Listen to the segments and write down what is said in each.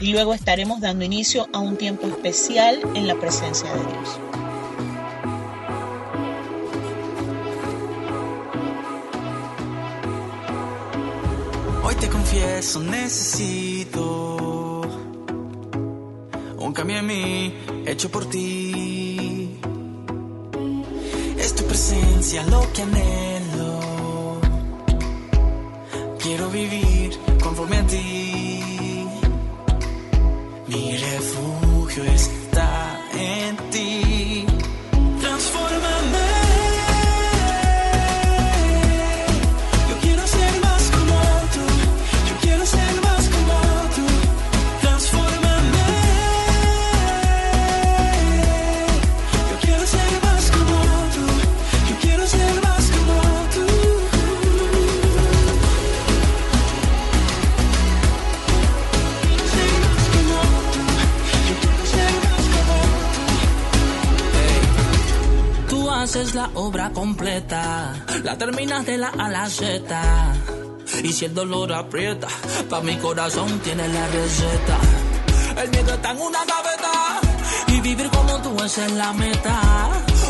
y luego estaremos dando inicio a un tiempo especial en la presencia de Dios. Hoy te confieso, necesito un cambio en mí hecho por ti. Es tu presencia lo que anhelo. Quiero vivir conforme a ti. Mi refugio está en ti. Haces la obra completa, la terminas de la A la Z. Y si el dolor aprieta, pa' mi corazón tienes la receta. El miedo está en una gaveta y vivir como tú esa es la meta.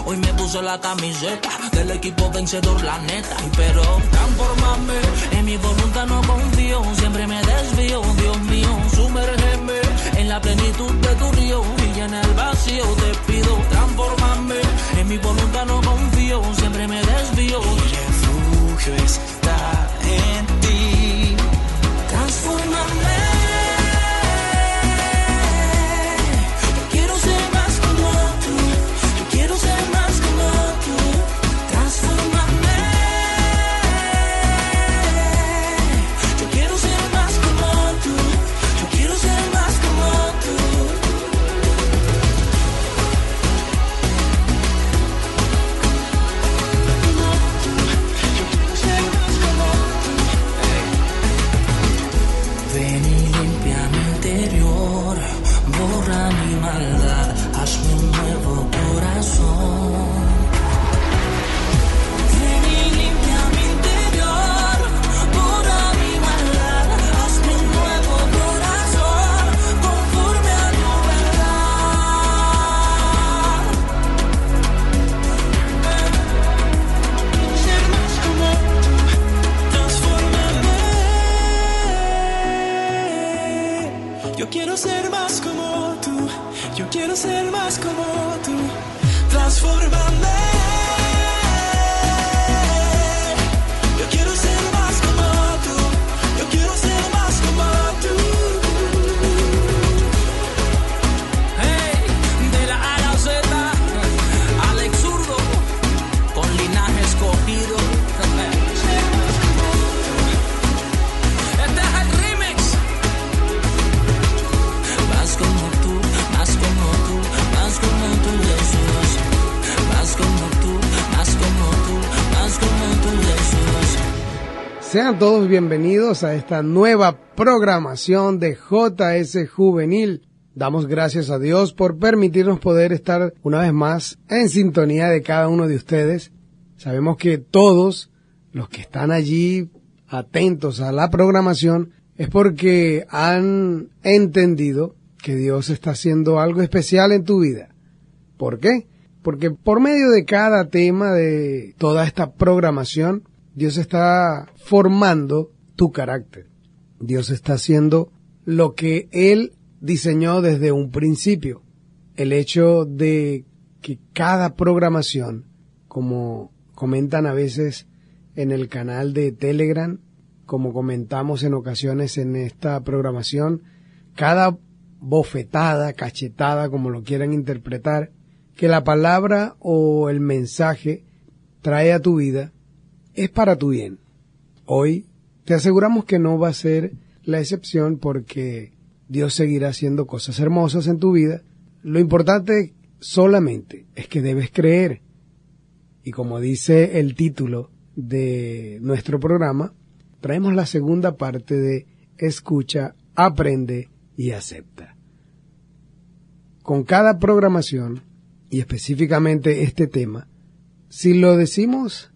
Hoy me puse la camiseta del equipo vencedor, la neta. Pero transformame, en mi voluntad no confío, siempre me desvío, Dios mío, sumérgeme en la plenitud de tu río y en el vacío te pido transformame. En mi voluntad no confío, siempre me desvío. Mi refugio está en Bienvenidos a esta nueva programación de JS Juvenil. Damos gracias a Dios por permitirnos poder estar una vez más en sintonía de cada uno de ustedes. Sabemos que todos los que están allí atentos a la programación es porque han entendido que Dios está haciendo algo especial en tu vida. ¿Por qué? Porque por medio de cada tema de toda esta programación, Dios está formando tu carácter. Dios está haciendo lo que Él diseñó desde un principio. El hecho de que cada programación, como comentan a veces en el canal de Telegram, como comentamos en ocasiones en esta programación, cada bofetada, cachetada, como lo quieran interpretar, que la palabra o el mensaje trae a tu vida, es para tu bien. Hoy te aseguramos que no va a ser la excepción porque Dios seguirá haciendo cosas hermosas en tu vida. Lo importante solamente es que debes creer. Y como dice el título de nuestro programa, traemos la segunda parte de escucha, aprende y acepta. Con cada programación, y específicamente este tema, si lo decimos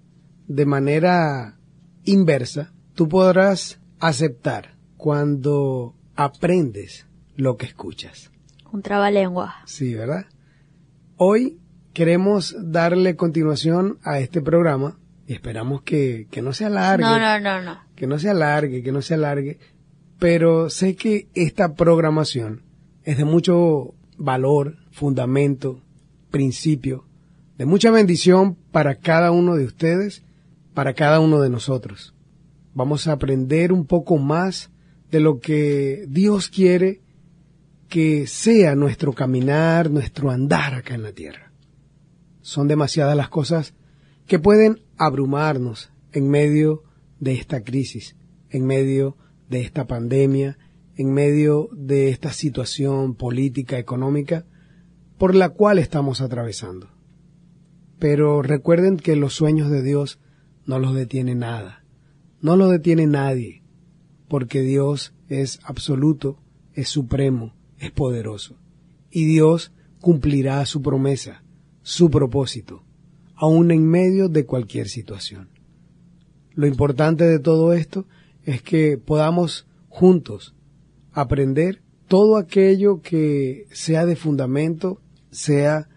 de manera inversa, tú podrás aceptar cuando aprendes lo que escuchas. Un trabalengua. Sí, ¿verdad? Hoy queremos darle continuación a este programa y esperamos que, que no se alargue. No, no, no, no. Que no se alargue, que no se alargue. Pero sé que esta programación es de mucho valor, fundamento, principio, de mucha bendición para cada uno de ustedes, para cada uno de nosotros. Vamos a aprender un poco más de lo que Dios quiere que sea nuestro caminar, nuestro andar acá en la tierra. Son demasiadas las cosas que pueden abrumarnos en medio de esta crisis, en medio de esta pandemia, en medio de esta situación política, económica, por la cual estamos atravesando. Pero recuerden que los sueños de Dios no los detiene nada, no los detiene nadie, porque Dios es absoluto, es supremo, es poderoso. Y Dios cumplirá su promesa, su propósito, aun en medio de cualquier situación. Lo importante de todo esto es que podamos juntos aprender todo aquello que sea de fundamento, sea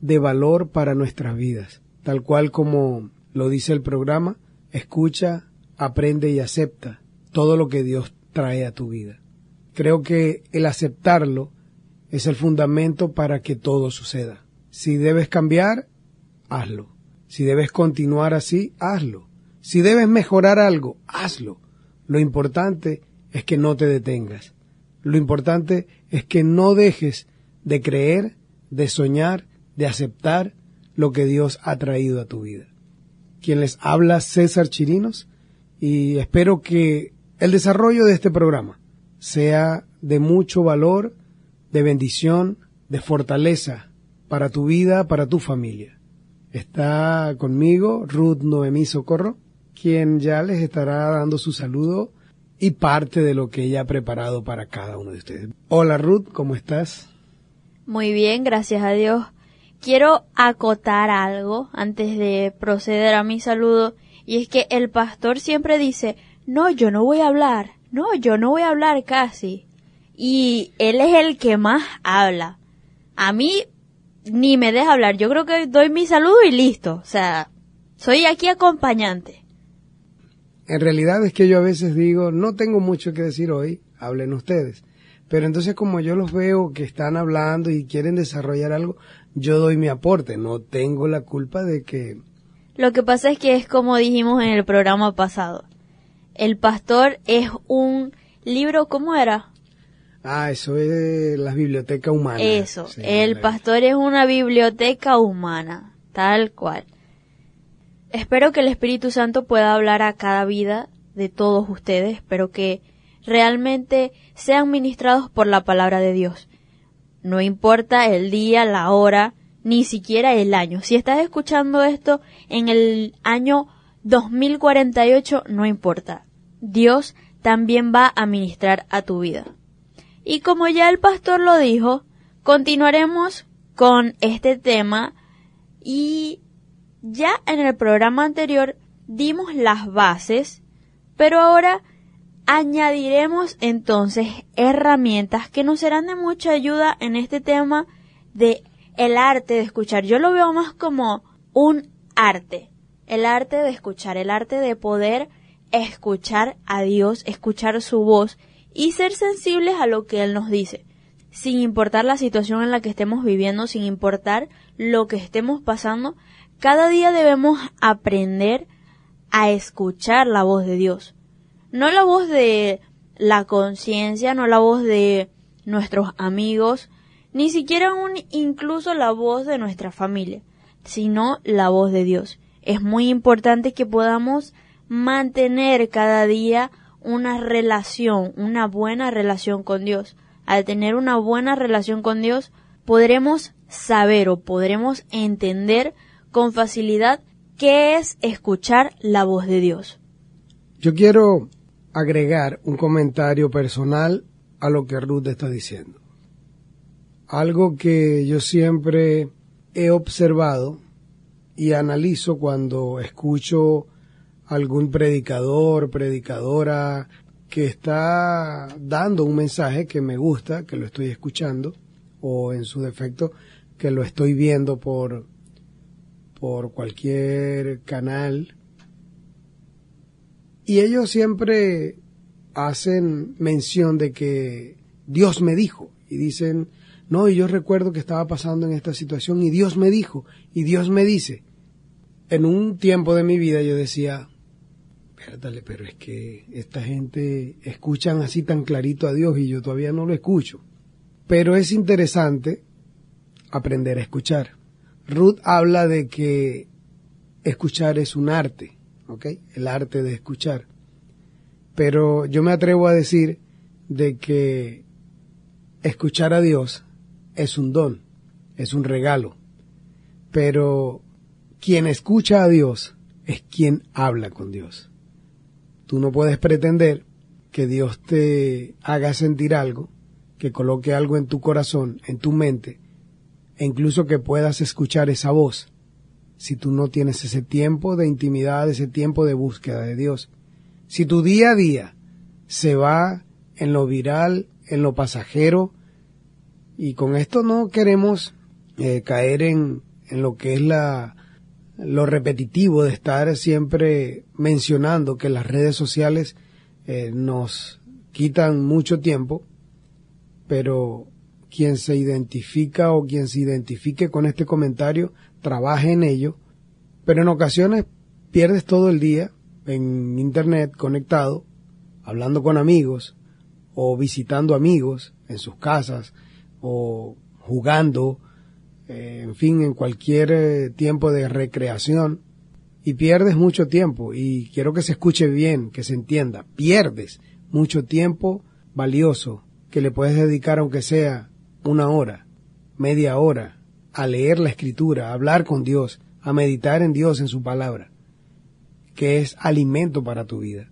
de valor para nuestras vidas, tal cual como lo dice el programa, escucha, aprende y acepta todo lo que Dios trae a tu vida. Creo que el aceptarlo es el fundamento para que todo suceda. Si debes cambiar, hazlo. Si debes continuar así, hazlo. Si debes mejorar algo, hazlo. Lo importante es que no te detengas. Lo importante es que no dejes de creer, de soñar, de aceptar lo que Dios ha traído a tu vida. Quien les habla César Chirinos y espero que el desarrollo de este programa sea de mucho valor, de bendición, de fortaleza para tu vida, para tu familia. Está conmigo Ruth Noemí Socorro, quien ya les estará dando su saludo y parte de lo que ella ha preparado para cada uno de ustedes. Hola Ruth, ¿cómo estás? Muy bien, gracias a Dios. Quiero acotar algo antes de proceder a mi saludo y es que el pastor siempre dice, no, yo no voy a hablar, no, yo no voy a hablar casi. Y él es el que más habla. A mí ni me deja hablar, yo creo que doy mi saludo y listo, o sea, soy aquí acompañante. En realidad es que yo a veces digo, no tengo mucho que decir hoy, hablen ustedes. Pero entonces como yo los veo que están hablando y quieren desarrollar algo, yo doy mi aporte, no tengo la culpa de que... Lo que pasa es que es como dijimos en el programa pasado. El pastor es un libro, ¿cómo era? Ah, eso es la biblioteca humana. Eso, el pastor es una biblioteca humana, tal cual. Espero que el Espíritu Santo pueda hablar a cada vida de todos ustedes, espero que realmente sean ministrados por la palabra de Dios. No importa el día, la hora, ni siquiera el año. Si estás escuchando esto en el año 2048, no importa. Dios también va a ministrar a tu vida. Y como ya el pastor lo dijo, continuaremos con este tema y ya en el programa anterior dimos las bases, pero ahora añadiremos entonces herramientas que nos serán de mucha ayuda en este tema de el arte de escuchar. Yo lo veo más como un arte, el arte de escuchar, el arte de poder escuchar a Dios, escuchar su voz y ser sensibles a lo que Él nos dice, sin importar la situación en la que estemos viviendo, sin importar lo que estemos pasando, cada día debemos aprender a escuchar la voz de Dios. No la voz de la conciencia, no la voz de nuestros amigos, ni siquiera un, incluso la voz de nuestra familia, sino la voz de Dios. Es muy importante que podamos mantener cada día una relación, una buena relación con Dios. al tener una buena relación con Dios, podremos saber o podremos entender con facilidad qué es escuchar la voz de Dios. Yo quiero agregar un comentario personal a lo que Ruth está diciendo. Algo que yo siempre he observado y analizo cuando escucho algún predicador, predicadora que está dando un mensaje que me gusta, que lo estoy escuchando, o en su defecto, que lo estoy viendo por, por cualquier canal. Y ellos siempre hacen mención de que Dios me dijo, y dicen, no, y yo recuerdo que estaba pasando en esta situación, y Dios me dijo, y Dios me dice. En un tiempo de mi vida yo decía, pero es que esta gente escuchan así tan clarito a Dios y yo todavía no lo escucho. Pero es interesante aprender a escuchar. Ruth habla de que escuchar es un arte, ¿ok? El arte de escuchar. Pero yo me atrevo a decir de que escuchar a Dios es un don, es un regalo. Pero quien escucha a Dios es quien habla con Dios. Tú no puedes pretender que Dios te haga sentir algo, que coloque algo en tu corazón, en tu mente, e incluso que puedas escuchar esa voz, si tú no tienes ese tiempo de intimidad, ese tiempo de búsqueda de Dios. Si tu día a día se va en lo viral, en lo pasajero, y con esto no queremos eh, caer en, en lo que es la, lo repetitivo de estar siempre mencionando que las redes sociales eh, nos quitan mucho tiempo, pero quien se identifica o quien se identifique con este comentario, trabaje en ello, pero en ocasiones pierdes todo el día en internet conectado, hablando con amigos o visitando amigos en sus casas o jugando eh, en fin, en cualquier eh, tiempo de recreación y pierdes mucho tiempo y quiero que se escuche bien, que se entienda, pierdes mucho tiempo valioso que le puedes dedicar aunque sea una hora, media hora, a leer la escritura, a hablar con Dios, a meditar en Dios, en su palabra, que es alimento para tu vida.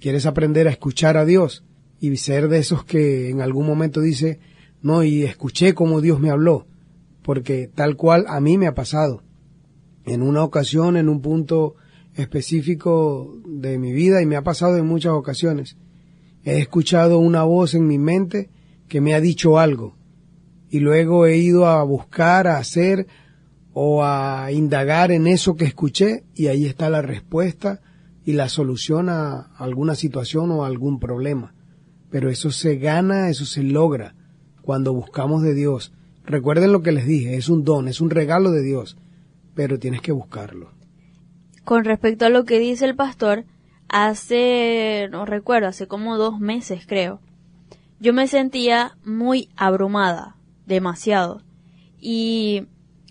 ¿Quieres aprender a escuchar a Dios y ser de esos que en algún momento dice, no, y escuché como Dios me habló? porque tal cual a mí me ha pasado. En una ocasión, en un punto específico de mi vida, y me ha pasado en muchas ocasiones, he escuchado una voz en mi mente que me ha dicho algo, y luego he ido a buscar, a hacer o a indagar en eso que escuché, y ahí está la respuesta y la solución a alguna situación o algún problema. Pero eso se gana, eso se logra cuando buscamos de Dios, Recuerden lo que les dije, es un don, es un regalo de Dios, pero tienes que buscarlo. Con respecto a lo que dice el pastor, hace, no recuerdo, hace como dos meses creo, yo me sentía muy abrumada, demasiado, y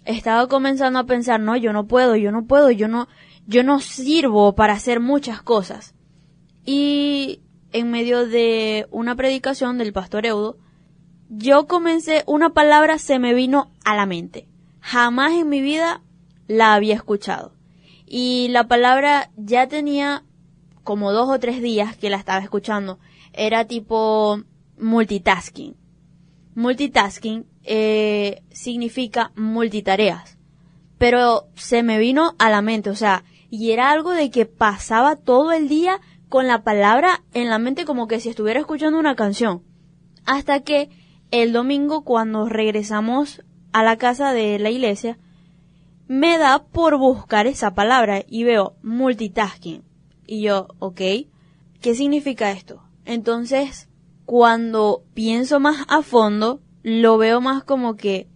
estaba comenzando a pensar, no, yo no puedo, yo no puedo, yo no, yo no sirvo para hacer muchas cosas. Y en medio de una predicación del pastor Eudo, yo comencé, una palabra se me vino a la mente. Jamás en mi vida la había escuchado. Y la palabra ya tenía como dos o tres días que la estaba escuchando. Era tipo multitasking. Multitasking eh, significa multitareas. Pero se me vino a la mente, o sea, y era algo de que pasaba todo el día con la palabra en la mente como que si estuviera escuchando una canción. Hasta que el domingo cuando regresamos a la casa de la iglesia, me da por buscar esa palabra y veo multitasking. Y yo, ok, ¿qué significa esto? Entonces, cuando pienso más a fondo, lo veo más como que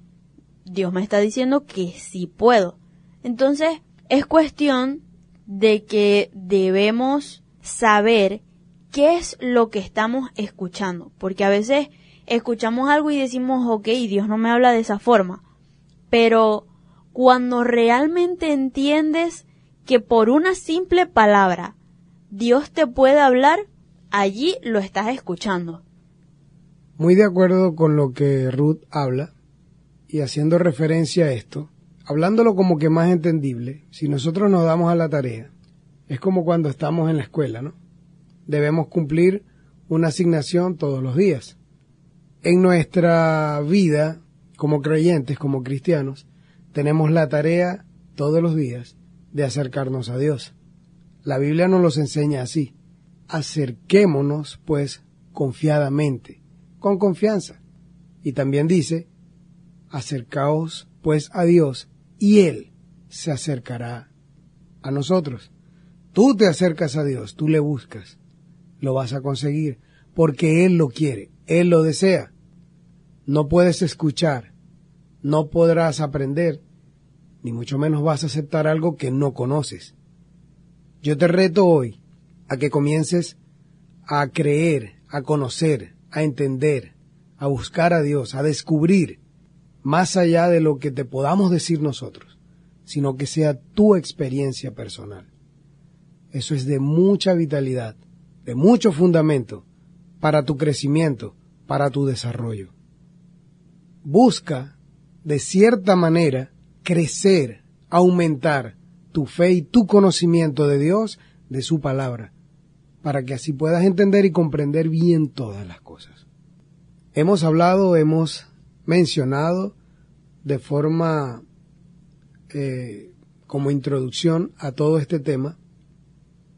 Dios me está diciendo que sí puedo. Entonces, es cuestión de que debemos saber qué es lo que estamos escuchando, porque a veces escuchamos algo y decimos, ok, Dios no me habla de esa forma. Pero cuando realmente entiendes que por una simple palabra Dios te puede hablar, allí lo estás escuchando. Muy de acuerdo con lo que Ruth habla y haciendo referencia a esto, hablándolo como que más entendible, si nosotros nos damos a la tarea, es como cuando estamos en la escuela, ¿no? Debemos cumplir una asignación todos los días. En nuestra vida, como creyentes, como cristianos, tenemos la tarea todos los días de acercarnos a Dios. La Biblia nos los enseña así. Acerquémonos, pues, confiadamente, con confianza. Y también dice, acercaos, pues, a Dios, y Él se acercará a nosotros. Tú te acercas a Dios, tú le buscas, lo vas a conseguir, porque Él lo quiere, Él lo desea. No puedes escuchar, no podrás aprender, ni mucho menos vas a aceptar algo que no conoces. Yo te reto hoy a que comiences a creer, a conocer, a entender, a buscar a Dios, a descubrir, más allá de lo que te podamos decir nosotros, sino que sea tu experiencia personal. Eso es de mucha vitalidad, de mucho fundamento para tu crecimiento, para tu desarrollo. Busca, de cierta manera, crecer, aumentar tu fe y tu conocimiento de Dios, de su palabra, para que así puedas entender y comprender bien todas las cosas. Hemos hablado, hemos mencionado de forma eh, como introducción a todo este tema,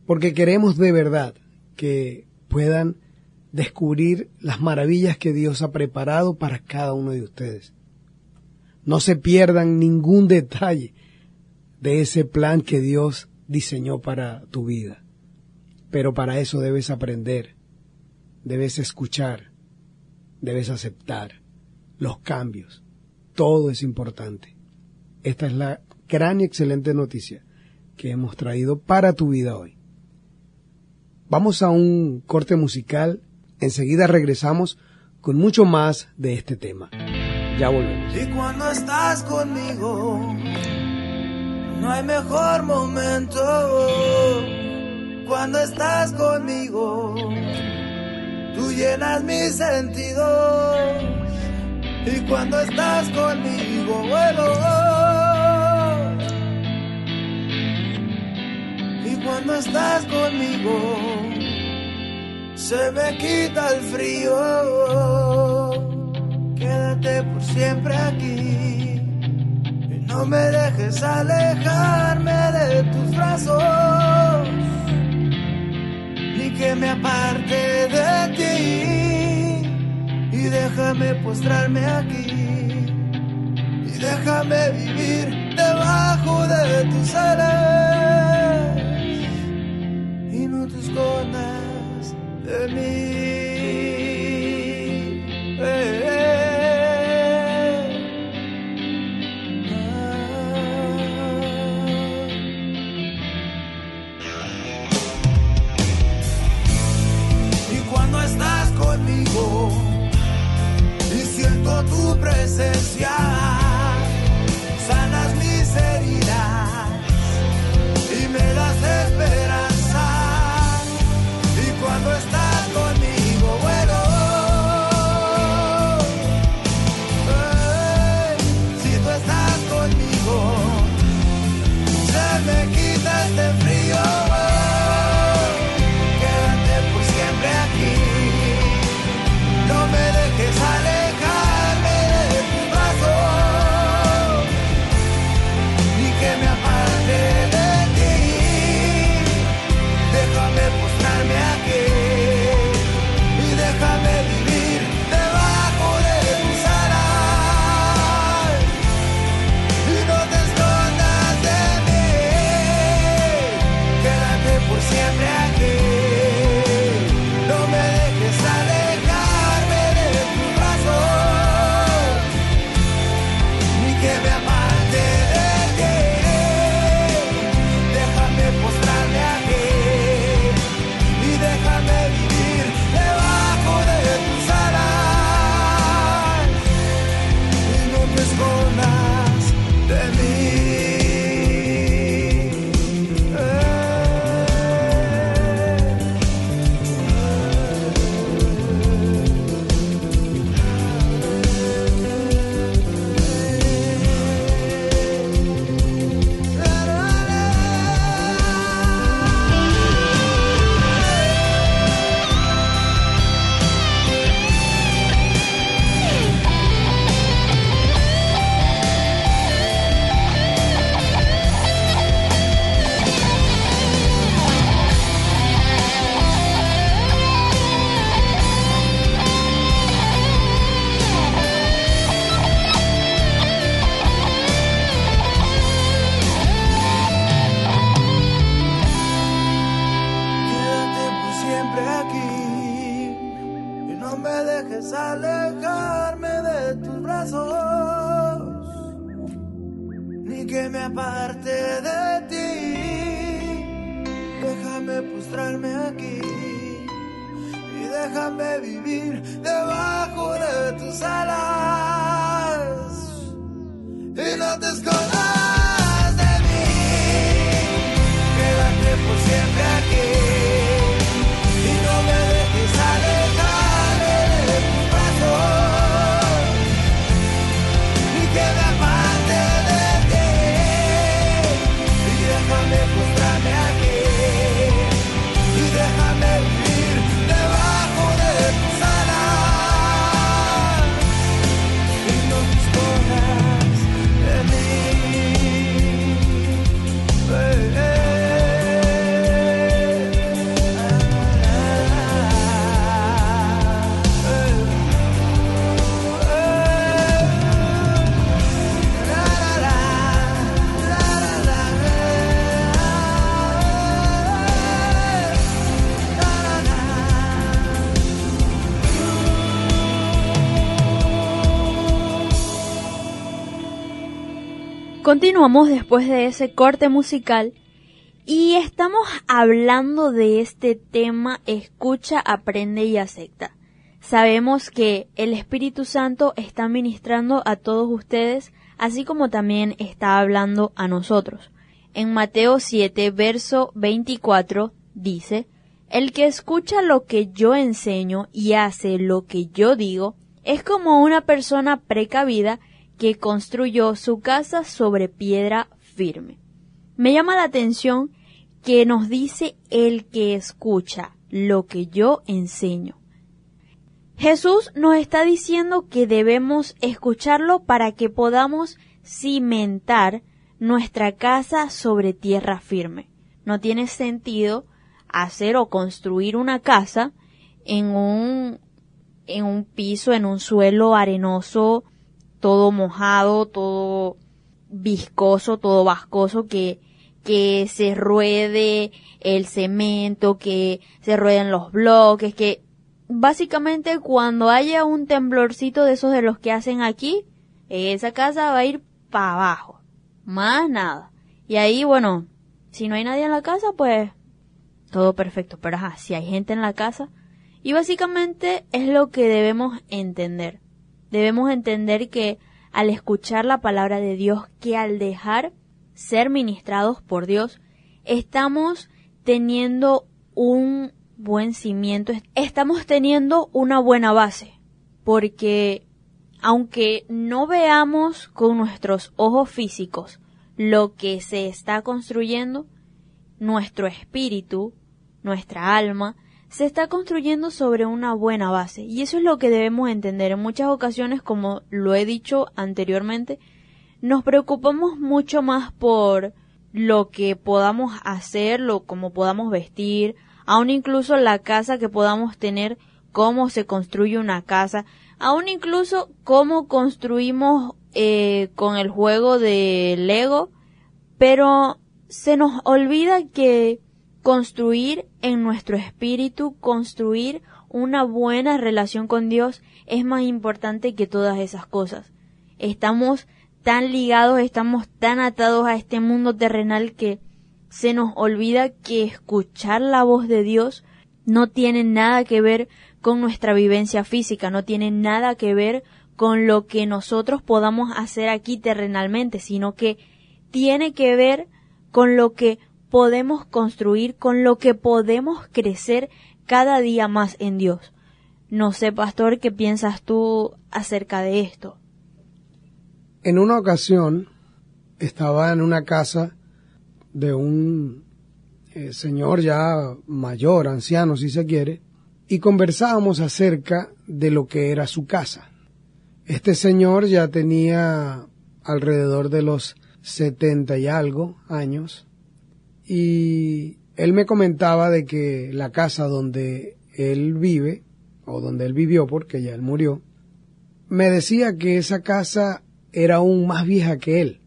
porque queremos de verdad que puedan descubrir las maravillas que Dios ha preparado para cada uno de ustedes. No se pierdan ningún detalle de ese plan que Dios diseñó para tu vida. Pero para eso debes aprender, debes escuchar, debes aceptar los cambios. Todo es importante. Esta es la gran y excelente noticia que hemos traído para tu vida hoy. Vamos a un corte musical, enseguida regresamos con mucho más de este tema. Ya volvemos. Y cuando estás conmigo, no hay mejor momento. Cuando estás conmigo, tú llenas mis sentidos. Y cuando estás conmigo, bueno. cuando estás conmigo se me quita el frío. Quédate por siempre aquí y no me dejes alejarme de tus brazos, que me aparte de ti. Y déjame postrarme aquí y déjame vivir debajo de tus alas de mí. Tu no me dejes alejarme de tus brazos, ni que me aparte de ti. Déjame postrarme aquí y déjame vivir debajo de tus alas y no te escondas. Continuamos después de ese corte musical y estamos hablando de este tema escucha, aprende y acepta. Sabemos que el Espíritu Santo está ministrando a todos ustedes, así como también está hablando a nosotros. En Mateo 7, verso 24, dice, El que escucha lo que yo enseño y hace lo que yo digo, es como una persona precavida que construyó su casa sobre piedra firme. Me llama la atención que nos dice el que escucha lo que yo enseño. Jesús nos está diciendo que debemos escucharlo para que podamos cimentar nuestra casa sobre tierra firme. No tiene sentido hacer o construir una casa en un, en un piso, en un suelo arenoso, todo mojado, todo viscoso, todo vascoso, que, que se ruede el cemento, que se rueden los bloques, que básicamente cuando haya un temblorcito de esos de los que hacen aquí, esa casa va a ir para abajo. Más nada. Y ahí, bueno, si no hay nadie en la casa, pues todo perfecto. Pero ajá, si hay gente en la casa. Y básicamente es lo que debemos entender. Debemos entender que al escuchar la palabra de Dios, que al dejar ser ministrados por Dios, estamos teniendo un buen cimiento, estamos teniendo una buena base, porque aunque no veamos con nuestros ojos físicos lo que se está construyendo, nuestro espíritu, nuestra alma, se está construyendo sobre una buena base. Y eso es lo que debemos entender. En muchas ocasiones, como lo he dicho anteriormente, nos preocupamos mucho más por lo que podamos hacer, lo como podamos vestir, aún incluso la casa que podamos tener, cómo se construye una casa, aún incluso cómo construimos eh, con el juego de Lego, pero se nos olvida que construir en nuestro espíritu, construir una buena relación con Dios es más importante que todas esas cosas. Estamos tan ligados, estamos tan atados a este mundo terrenal que se nos olvida que escuchar la voz de Dios no tiene nada que ver con nuestra vivencia física, no tiene nada que ver con lo que nosotros podamos hacer aquí terrenalmente, sino que tiene que ver con lo que podemos construir, con lo que podemos crecer cada día más en Dios. No sé, pastor, ¿qué piensas tú acerca de esto? En una ocasión estaba en una casa de un eh, señor ya mayor, anciano si se quiere, y conversábamos acerca de lo que era su casa. Este señor ya tenía alrededor de los setenta y algo años y él me comentaba de que la casa donde él vive, o donde él vivió porque ya él murió, me decía que esa casa era aún más vieja que él,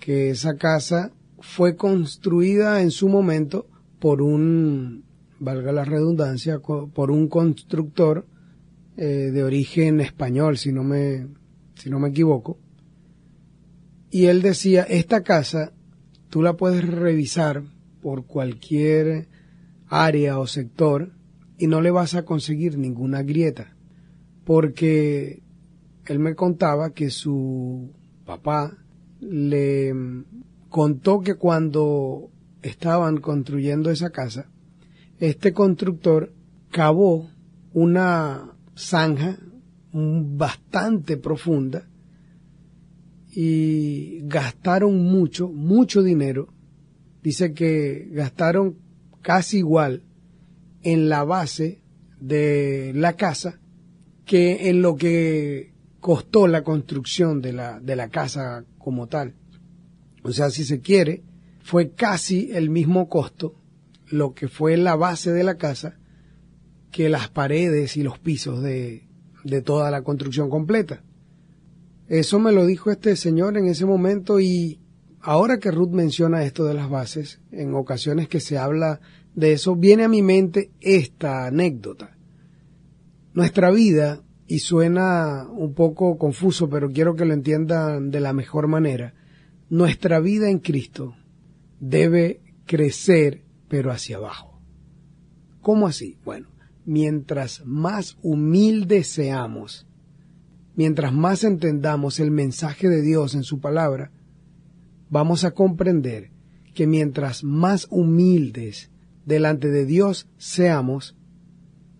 que esa casa fue construida en su momento por un, valga la redundancia, por un constructor eh, de origen español, si no me, si no me equivoco, Y él decía, esta casa tú la puedes revisar por cualquier área o sector y no le vas a conseguir ninguna grieta. Porque él me contaba que su papá le contó que cuando estaban construyendo esa casa, este constructor cavó una zanja bastante profunda y gastaron mucho, mucho dinero. Dice que gastaron casi igual en la base de la casa que en lo que costó la construcción de la, de la casa como tal. O sea, si se quiere, fue casi el mismo costo lo que fue la base de la casa que las paredes y los pisos de, de toda la construcción completa. Eso me lo dijo este señor en ese momento y ahora que Ruth menciona esto de las bases, en ocasiones que se habla de eso, viene a mi mente esta anécdota. Nuestra vida, y suena un poco confuso, pero quiero que lo entiendan de la mejor manera, nuestra vida en Cristo debe crecer pero hacia abajo. ¿Cómo así? Bueno, mientras más humildes seamos, mientras más entendamos el mensaje de Dios en su palabra, vamos a comprender que mientras más humildes delante de Dios seamos,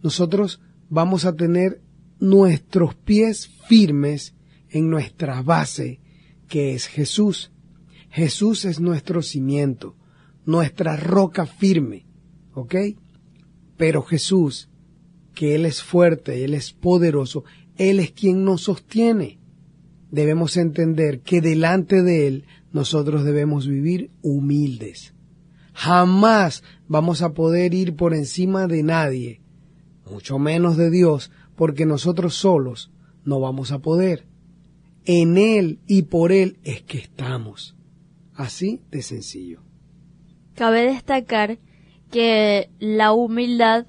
nosotros vamos a tener nuestros pies firmes en nuestra base, que es Jesús. Jesús es nuestro cimiento, nuestra roca firme, ¿ok? Pero Jesús, que Él es fuerte, Él es poderoso, Él es quien nos sostiene. Debemos entender que delante de Él nosotros debemos vivir humildes. Jamás vamos a poder ir por encima de nadie, mucho menos de Dios, porque nosotros solos no vamos a poder. En Él y por Él es que estamos. Así de sencillo. Cabe destacar que la humildad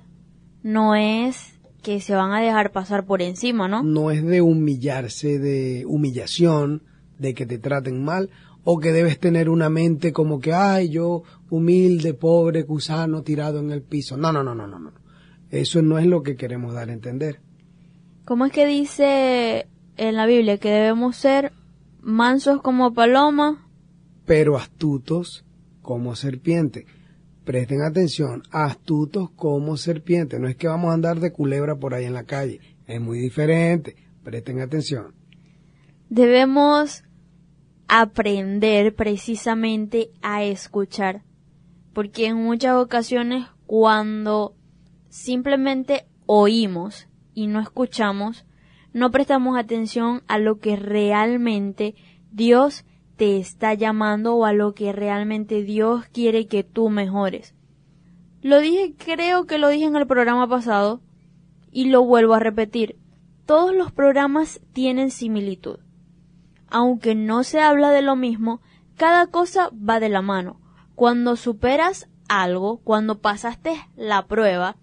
no es que se van a dejar pasar por encima, ¿no? No es de humillarse, de humillación, de que te traten mal, o que debes tener una mente como que, ay, yo humilde, pobre, gusano, tirado en el piso. No, no, no, no, no, no. Eso no es lo que queremos dar a entender. ¿Cómo es que dice en la Biblia que debemos ser mansos como paloma? Pero astutos como serpiente. Presten atención, astutos como serpiente. No es que vamos a andar de culebra por ahí en la calle. Es muy diferente. Presten atención. Debemos aprender precisamente a escuchar. Porque en muchas ocasiones cuando simplemente oímos y no escuchamos, no prestamos atención a lo que realmente Dios te está llamando o a lo que realmente Dios quiere que tú mejores. Lo dije, creo que lo dije en el programa pasado y lo vuelvo a repetir. Todos los programas tienen similitud. Aunque no se habla de lo mismo, cada cosa va de la mano. Cuando superas algo, cuando pasaste la prueba,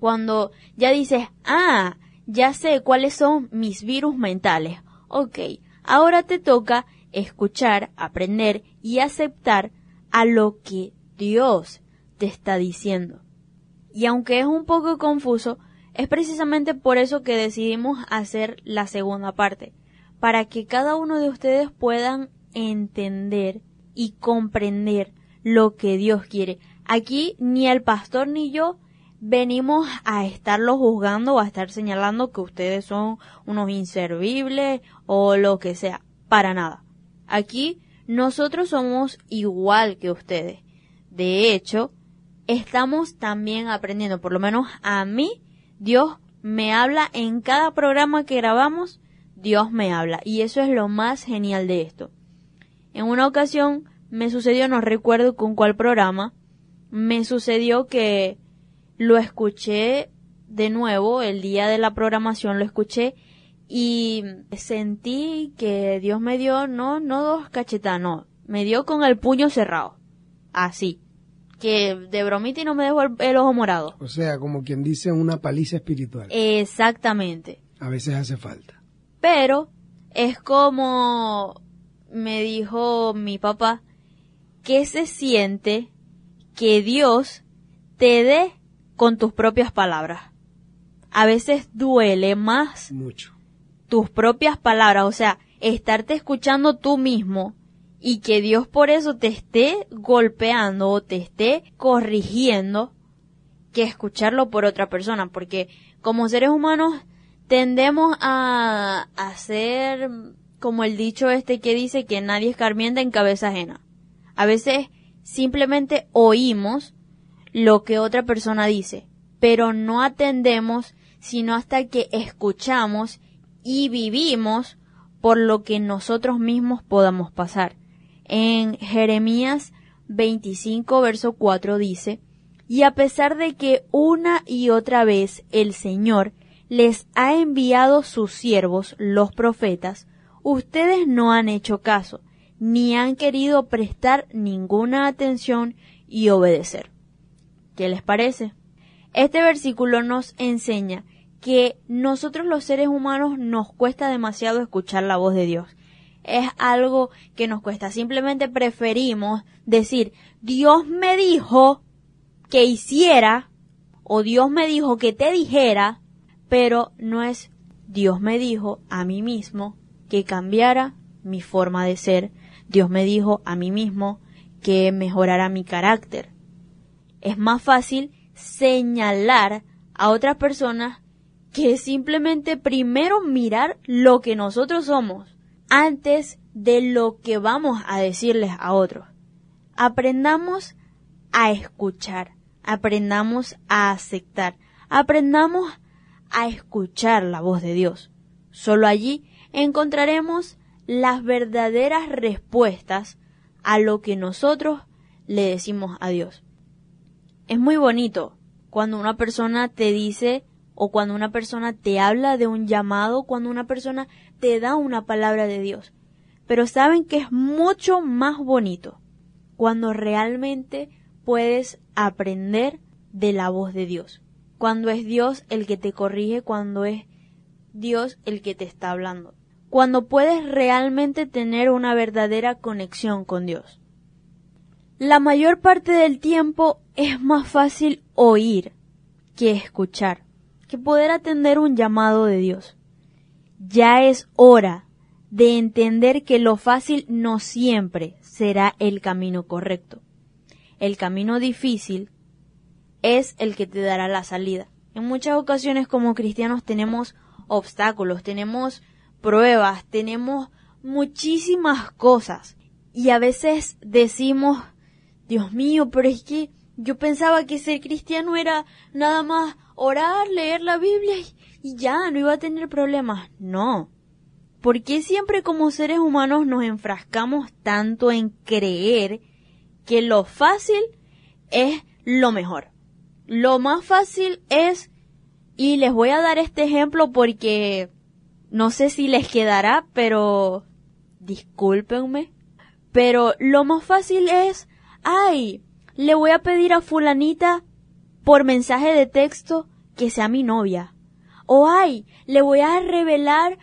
cuando ya dices, ah, ya sé cuáles son mis virus mentales. Ok, ahora te toca escuchar, aprender y aceptar a lo que Dios te está diciendo. Y aunque es un poco confuso, es precisamente por eso que decidimos hacer la segunda parte, para que cada uno de ustedes puedan entender y comprender lo que Dios quiere. Aquí ni el pastor ni yo venimos a estarlo juzgando o a estar señalando que ustedes son unos inservibles o lo que sea. Para nada. Aquí nosotros somos igual que ustedes. De hecho, estamos también aprendiendo, por lo menos a mí, Dios me habla en cada programa que grabamos, Dios me habla. Y eso es lo más genial de esto. En una ocasión me sucedió, no recuerdo con cuál programa, me sucedió que lo escuché de nuevo, el día de la programación lo escuché y sentí que Dios me dio, no, no dos cachetadas, no, me dio con el puño cerrado, así, que de bromita y no me dejó el, ojo morado. O sea, como quien dice una paliza espiritual. Exactamente. A veces hace falta. Pero es como me dijo mi papá, ¿qué se siente que Dios te dé con tus propias palabras? A veces duele más Mucho. tus propias palabras, o sea, estarte escuchando tú mismo y que Dios por eso te esté golpeando o te esté corrigiendo que escucharlo por otra persona, porque como seres humanos tendemos a hacer como el dicho este que dice que nadie escarmienta en cabeza ajena. A veces simplemente oímos lo que otra persona dice, pero no atendemos sino hasta que escuchamos y vivimos por lo que nosotros mismos podamos pasar. En Jeremías 25, verso 4 dice, y a pesar de que una y otra vez el Señor les ha enviado sus siervos, los profetas, ustedes no han hecho caso, ni han querido prestar ninguna atención y obedecer. ¿Qué les parece? Este versículo nos enseña que nosotros los seres humanos nos cuesta demasiado escuchar la voz de Dios. Es algo que nos cuesta. Simplemente preferimos decir, Dios me dijo que hiciera o Dios me dijo que te dijera, pero no es Dios me dijo a mí mismo que cambiara mi forma de ser. Dios me dijo a mí mismo que mejorara mi carácter. Es más fácil señalar a otras personas que simplemente primero mirar lo que nosotros somos antes de lo que vamos a decirles a otros. Aprendamos a escuchar, aprendamos a aceptar, aprendamos a escuchar la voz de Dios. Solo allí encontraremos las verdaderas respuestas a lo que nosotros le decimos a Dios. Es muy bonito cuando una persona te dice o cuando una persona te habla de un llamado, cuando una persona te da una palabra de Dios. Pero saben que es mucho más bonito cuando realmente puedes aprender de la voz de Dios. Cuando es Dios el que te corrige, cuando es Dios el que te está hablando. Cuando puedes realmente tener una verdadera conexión con Dios. La mayor parte del tiempo es más fácil oír que escuchar, que poder atender un llamado de Dios. Ya es hora de entender que lo fácil no siempre será el camino correcto. El camino difícil es el que te dará la salida. En muchas ocasiones como cristianos tenemos obstáculos, tenemos pruebas, tenemos muchísimas cosas. Y a veces decimos, Dios mío, pero es que yo pensaba que ser cristiano era nada más orar, leer la Biblia y, ya, no iba a tener problemas. No. ¿Por qué siempre como seres humanos nos enfrascamos tanto en creer que lo fácil es lo mejor? Lo más fácil es, y les voy a dar este ejemplo porque no sé si les quedará, pero discúlpenme, pero lo más fácil es, ay, le voy a pedir a fulanita por mensaje de texto que sea mi novia. O ay, le voy a revelar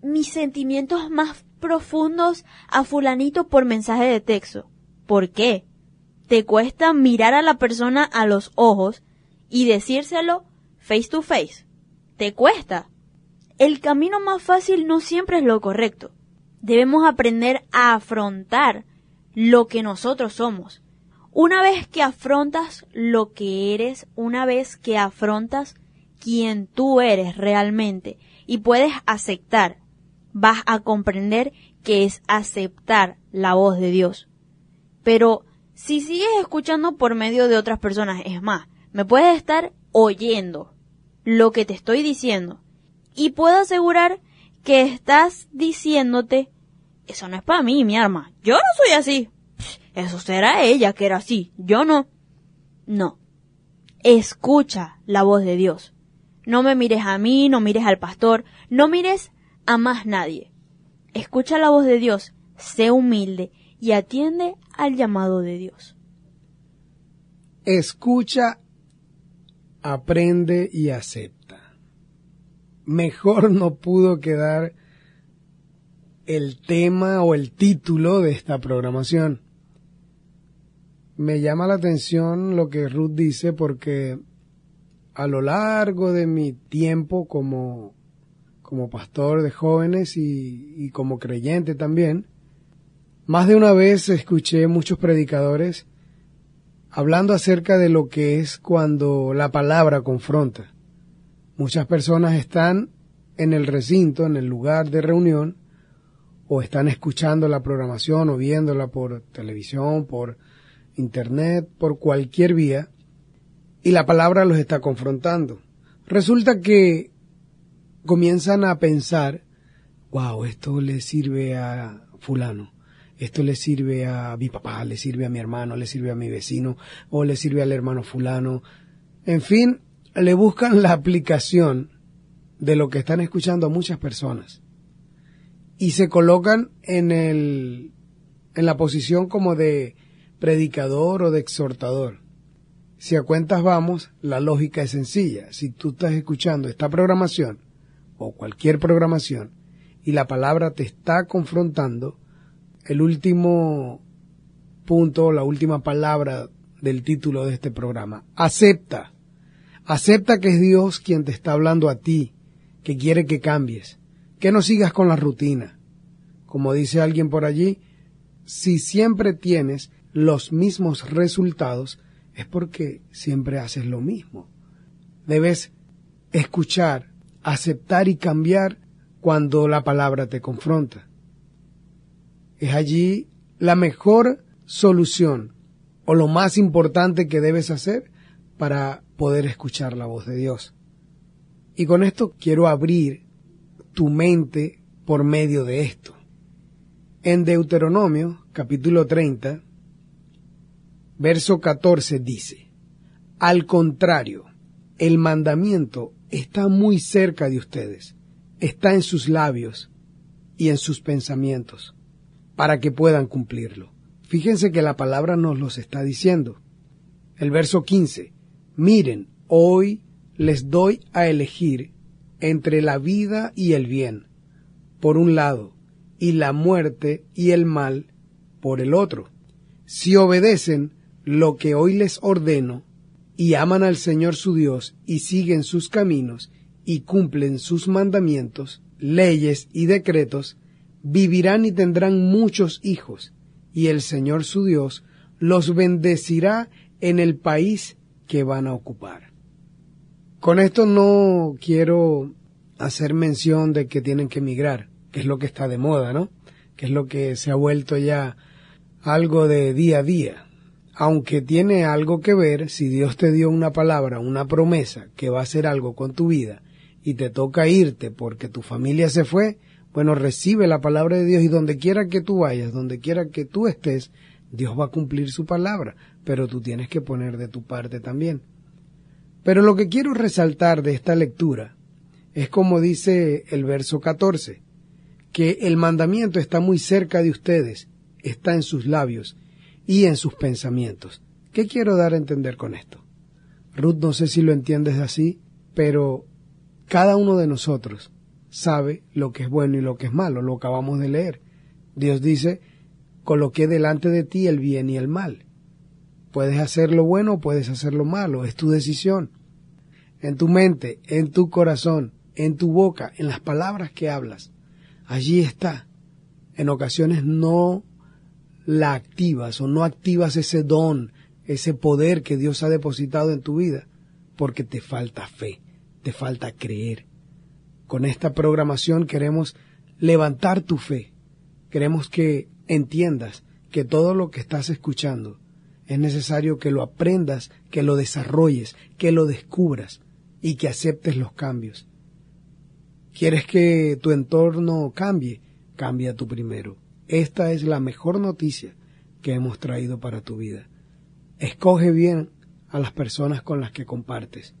mis sentimientos más profundos a fulanito por mensaje de texto. ¿Por qué? Te cuesta mirar a la persona a los ojos y decírselo face to face. Te cuesta. El camino más fácil no siempre es lo correcto. Debemos aprender a afrontar lo que nosotros somos. Una vez que afrontas lo que eres, una vez que afrontas quien tú eres realmente y puedes aceptar, vas a comprender que es aceptar la voz de Dios. Pero si sigues escuchando por medio de otras personas, es más, me puedes estar oyendo lo que te estoy diciendo y puedo asegurar que estás diciéndote, eso no es para mí, mi arma, yo no soy así, eso será ella que era así, yo no. No. Escucha la voz de Dios. No me mires a mí, no mires al pastor, no mires a más nadie. Escucha la voz de Dios, sé humilde y atiende al llamado de Dios. Escucha, aprende y acepta. Mejor no pudo quedar el tema o el título de esta programación. Me llama la atención lo que Ruth dice porque a lo largo de mi tiempo como, como pastor de jóvenes y, y como creyente también, más de una vez escuché muchos predicadores hablando acerca de lo que es cuando la palabra confronta. Muchas personas están en el recinto, en el lugar de reunión, o están escuchando la programación o viéndola por televisión, por internet, por cualquier vía, y la palabra los está confrontando. Resulta que comienzan a pensar, wow, esto le sirve a fulano, esto le sirve a mi papá, le sirve a mi hermano, le sirve a mi vecino, o le sirve al hermano fulano. En fin, le buscan la aplicación de lo que están escuchando a muchas personas y se colocan en el en la posición como de predicador o de exhortador. Si a cuentas vamos, la lógica es sencilla. Si tú estás escuchando esta programación o cualquier programación y la palabra te está confrontando, el último punto, la última palabra del título de este programa, acepta. Acepta que es Dios quien te está hablando a ti, que quiere que cambies, que no sigas con la rutina. Como dice alguien por allí, si siempre tienes los mismos resultados, es porque siempre haces lo mismo. Debes escuchar, aceptar y cambiar cuando la palabra te confronta. Es allí la mejor solución o lo más importante que debes hacer para poder escuchar la voz de Dios. Y con esto quiero abrir tu mente por medio de esto. En Deuteronomio, capítulo 30, verso 14 dice, Al contrario, el mandamiento está muy cerca de ustedes, está en sus labios y en sus pensamientos, para que puedan cumplirlo. Fíjense que la palabra nos los está diciendo. El verso 15, miren, hoy les doy a elegir entre la vida y el bien, por un lado, y la muerte y el mal, por el otro. Si obedecen lo que hoy les ordeno, y aman al Señor su Dios, y siguen sus caminos, y cumplen sus mandamientos, leyes y decretos, vivirán y tendrán muchos hijos, y el Señor su Dios los bendecirá en el país que van a ocupar. Con esto no quiero hacer mención de que tienen que emigrar, que es lo que está de moda, ¿no? Que es lo que se ha vuelto ya algo de día a día. Aunque tiene algo que ver si Dios te dio una palabra, una promesa que va a hacer algo con tu vida y te toca irte porque tu familia se fue, bueno, recibe la palabra de Dios y donde quiera que tú vayas, donde quiera que tú estés, Dios va a cumplir su palabra, pero tú tienes que poner de tu parte también. Pero lo que quiero resaltar de esta lectura es como dice el verso 14, que el mandamiento está muy cerca de ustedes, está en sus labios y en sus pensamientos. ¿Qué quiero dar a entender con esto? Ruth, no sé si lo entiendes así, pero cada uno de nosotros sabe lo que es bueno y lo que es malo, lo acabamos de leer. Dios dice, coloqué delante de ti el bien y el mal. Puedes hacer lo bueno o puedes hacer lo malo, es tu decisión en tu mente, en tu corazón, en tu boca, en las palabras que hablas. Allí está. En ocasiones no la activas o no activas ese don, ese poder que Dios ha depositado en tu vida, porque te falta fe, te falta creer. Con esta programación queremos levantar tu fe. Queremos que entiendas que todo lo que estás escuchando es necesario que lo aprendas, que lo desarrolles, que lo descubras y que aceptes los cambios. ¿Quieres que tu entorno cambie? Cambia tú primero. Esta es la mejor noticia que hemos traído para tu vida. Escoge bien a las personas con las que compartes.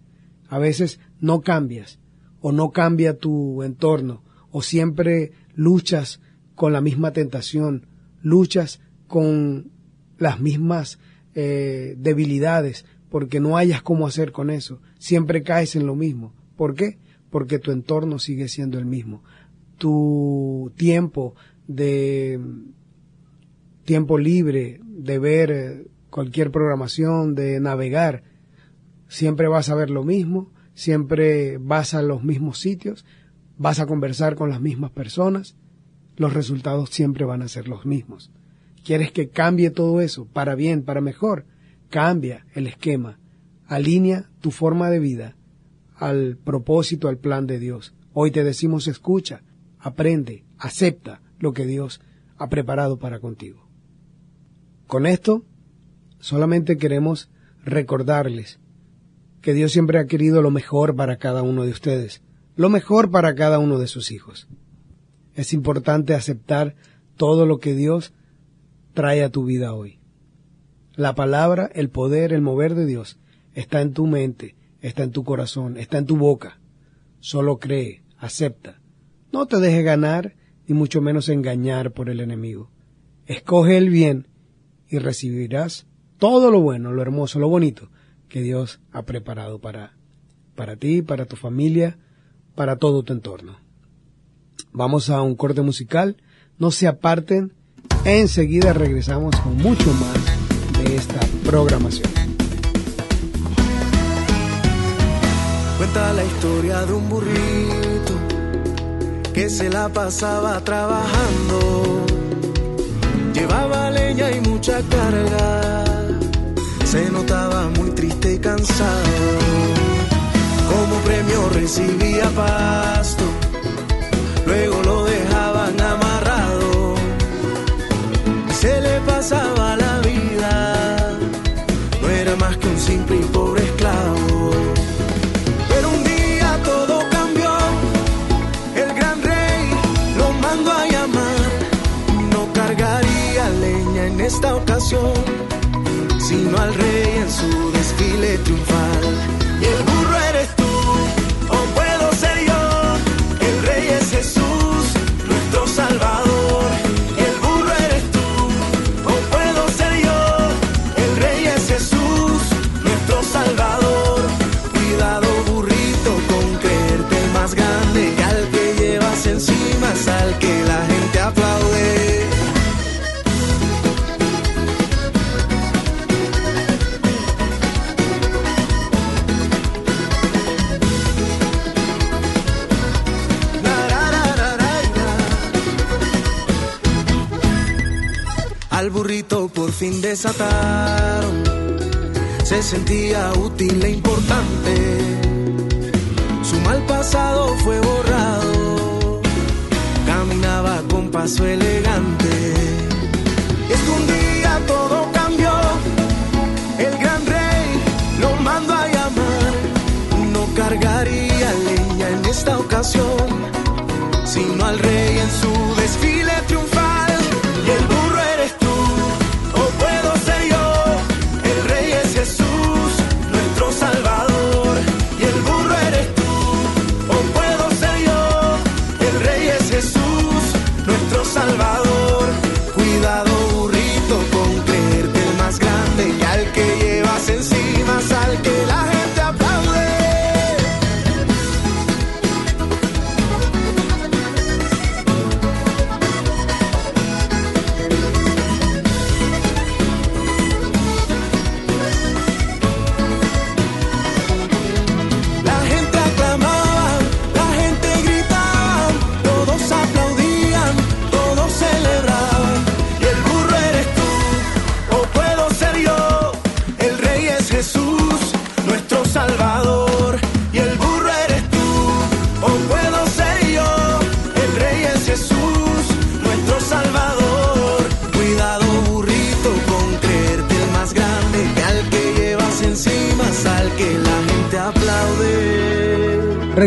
A veces no cambias o no cambia tu entorno o siempre luchas con la misma tentación, luchas con las mismas eh, debilidades porque no hayas cómo hacer con eso. Siempre caes en lo mismo. ¿Por qué? Porque tu entorno sigue siendo el mismo. Tu tiempo de tiempo libre, de ver cualquier programación, de navegar, siempre vas a ver lo mismo, siempre vas a los mismos sitios, vas a conversar con las mismas personas, los resultados siempre van a ser los mismos. ¿Quieres que cambie todo eso para bien, para mejor? Cambia el esquema, alinea tu forma de vida al propósito, al plan de Dios. Hoy te decimos escucha, aprende, acepta lo que Dios ha preparado para contigo. Con esto, solamente queremos recordarles que Dios siempre ha querido lo mejor para cada uno de ustedes, lo mejor para cada uno de sus hijos. Es importante aceptar todo lo que Dios trae a tu vida hoy. La palabra, el poder, el mover de Dios está en tu mente, está en tu corazón, está en tu boca. Solo cree, acepta. No te dejes ganar y mucho menos engañar por el enemigo. Escoge el bien y recibirás todo lo bueno, lo hermoso, lo bonito que Dios ha preparado para, para ti, para tu familia, para todo tu entorno. Vamos a un corte musical, no se aparten, enseguida regresamos con mucho más de esta programación. Cuenta la historia de un burrito que se la pasaba trabajando Llevaba leña y mucha carga, se notaba muy triste y cansado. Como premio recibía pasto, luego lo dejaban amarrado. Se le pasaba la vida, no era más que un simple y pobre esclavo. Pero un día todo cambió, el gran rey lo mandó a llamar, no cargaría leña en esta ocasión, sino al rey en su desfile triunfal. Desataron, se sentía útil e importante. Su mal pasado fue borrado, caminaba con paso elegante. Es que un día todo cambió, el gran rey lo mandó a llamar, no cargaría leña en esta ocasión, sino al rey en su desfile triunfal.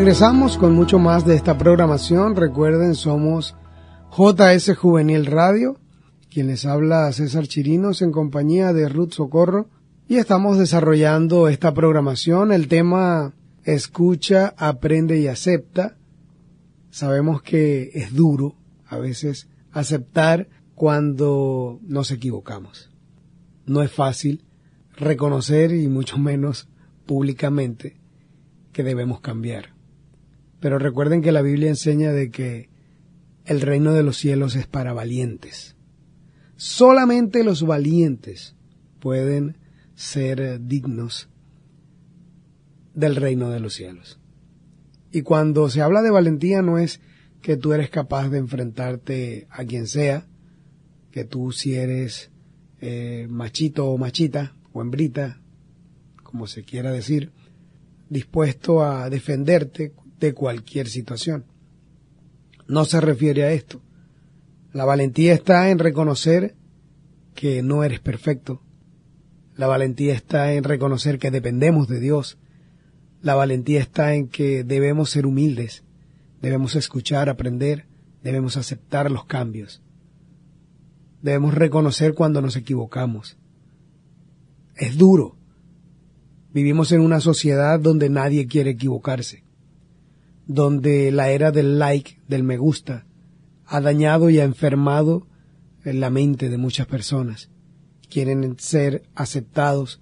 Regresamos con mucho más de esta programación. Recuerden, somos JS Juvenil Radio, quien les habla César Chirinos en compañía de Ruth Socorro. Y estamos desarrollando esta programación. El tema escucha, aprende y acepta. Sabemos que es duro a veces aceptar cuando nos equivocamos. No es fácil reconocer y mucho menos públicamente que debemos cambiar. Pero recuerden que la Biblia enseña de que el reino de los cielos es para valientes. Solamente los valientes pueden ser dignos del reino de los cielos. Y cuando se habla de valentía no es que tú eres capaz de enfrentarte a quien sea, que tú si eres eh, machito o machita o hembrita, como se quiera decir, dispuesto a defenderte de cualquier situación. No se refiere a esto. La valentía está en reconocer que no eres perfecto. La valentía está en reconocer que dependemos de Dios. La valentía está en que debemos ser humildes, debemos escuchar, aprender, debemos aceptar los cambios. Debemos reconocer cuando nos equivocamos. Es duro. Vivimos en una sociedad donde nadie quiere equivocarse, donde la era del like, del me gusta, ha dañado y ha enfermado en la mente de muchas personas. Quieren ser aceptados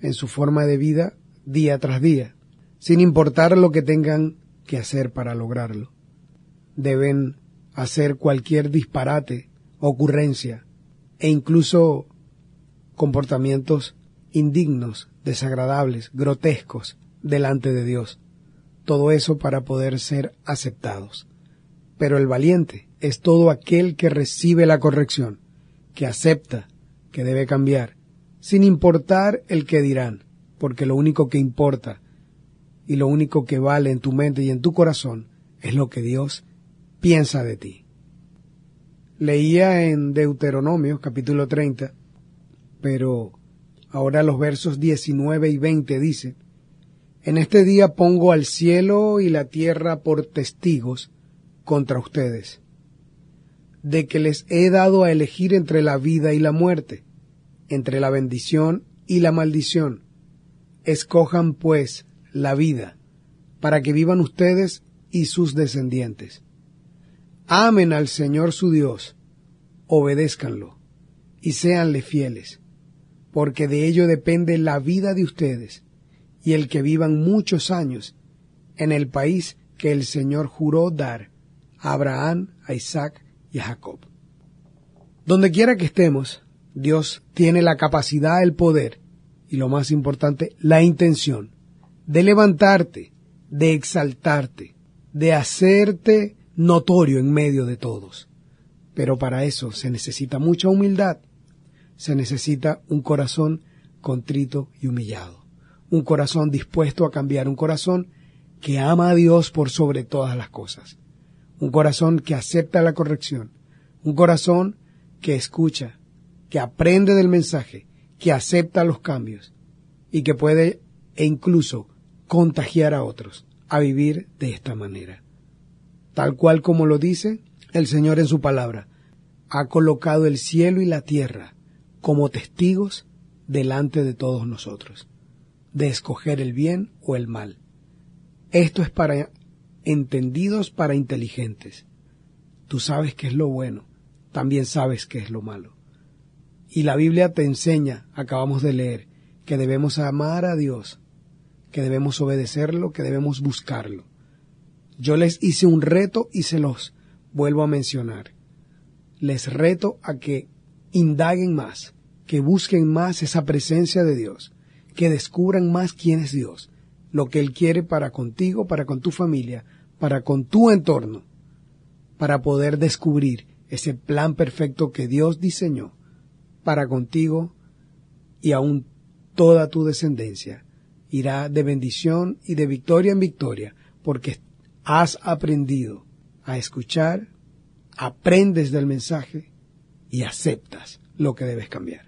en su forma de vida día tras día, sin importar lo que tengan que hacer para lograrlo. Deben hacer cualquier disparate, ocurrencia e incluso comportamientos indignos, desagradables, grotescos delante de Dios. Todo eso para poder ser aceptados. Pero el valiente es todo aquel que recibe la corrección, que acepta que debe cambiar, sin importar el que dirán, porque lo único que importa y lo único que vale en tu mente y en tu corazón es lo que Dios piensa de ti. Leía en Deuteronomio capítulo 30, pero ahora los versos 19 y 20 dice, En este día pongo al cielo y la tierra por testigos contra ustedes, de que les he dado a elegir entre la vida y la muerte, entre la bendición y la maldición. Escojan, pues, la vida, para que vivan ustedes y sus descendientes. Amen al Señor su Dios, obedézcanlo y séanle fieles, porque de ello depende la vida de ustedes y el que vivan muchos años en el país que el Señor juró dar a Abraham, a Isaac y a Jacob. Donde quiera que estemos, Dios tiene la capacidad, el poder y lo más importante, la intención de levantarte, de exaltarte, de hacerte notorio en medio de todos. Pero para eso se necesita mucha humildad, se necesita un corazón contrito y humillado, un corazón dispuesto a cambiar, un corazón que ama a Dios por sobre todas las cosas, un corazón que acepta la corrección, un corazón que escucha, que aprende del mensaje, que acepta los cambios y que puede e incluso contagiar a otros a vivir de esta manera. Tal cual como lo dice el Señor en su palabra, ha colocado el cielo y la tierra como testigos delante de todos nosotros, de escoger el bien o el mal. Esto es para entendidos, para inteligentes. Tú sabes qué es lo bueno, también sabes qué es lo malo. Y la Biblia te enseña, acabamos de leer, que debemos amar a Dios, que debemos obedecerlo, que debemos buscarlo. Yo les hice un reto y se los vuelvo a mencionar. Les reto a que indaguen más, que busquen más esa presencia de Dios, que descubran más quién es Dios, lo que Él quiere para contigo, para con tu familia, para con tu entorno, para poder descubrir ese plan perfecto que Dios diseñó para contigo y aún toda tu descendencia irá de bendición y de victoria en victoria, porque has aprendido a escuchar, aprendes del mensaje y aceptas lo que debes cambiar.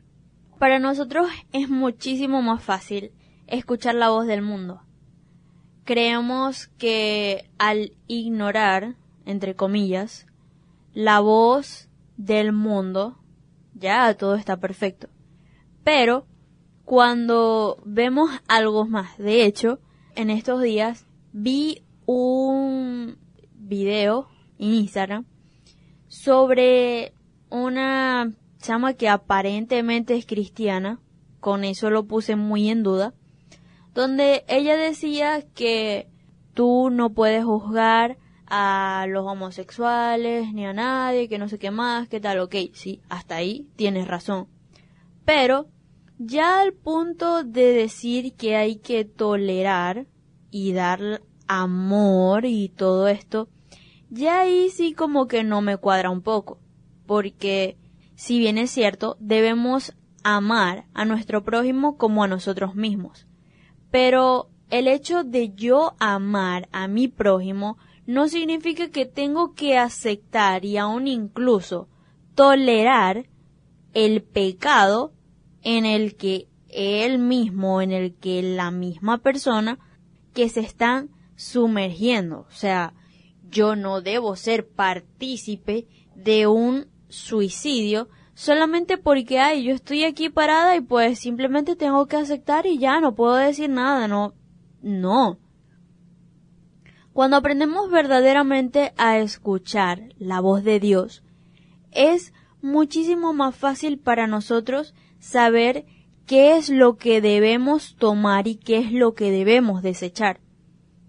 Para nosotros es muchísimo más fácil escuchar la voz del mundo. Creemos que al ignorar, entre comillas, la voz del mundo, ya todo está perfecto. Pero cuando vemos algo más, de hecho, en estos días vi un video en Instagram sobre una chama que aparentemente es cristiana, con eso lo puse muy en duda, donde ella decía que tú no puedes juzgar a los homosexuales ni a nadie, que no sé qué más, qué tal, ok, sí, hasta ahí tienes razón. Pero ya al punto de decir que hay que tolerar y dar amor y todo esto, ya ahí sí como que no me cuadra un poco, porque si bien es cierto, debemos amar a nuestro prójimo como a nosotros mismos. Pero el hecho de yo amar a mi prójimo no significa que tengo que aceptar y aún incluso tolerar el pecado en el que él mismo, en el que la misma persona que se están sumergiendo. O sea, yo no debo ser partícipe de un suicidio solamente porque, ay, yo estoy aquí parada y pues simplemente tengo que aceptar y ya no puedo decir nada, no, no. Cuando aprendemos verdaderamente a escuchar la voz de Dios, es muchísimo más fácil para nosotros saber qué es lo que debemos tomar y qué es lo que debemos desechar.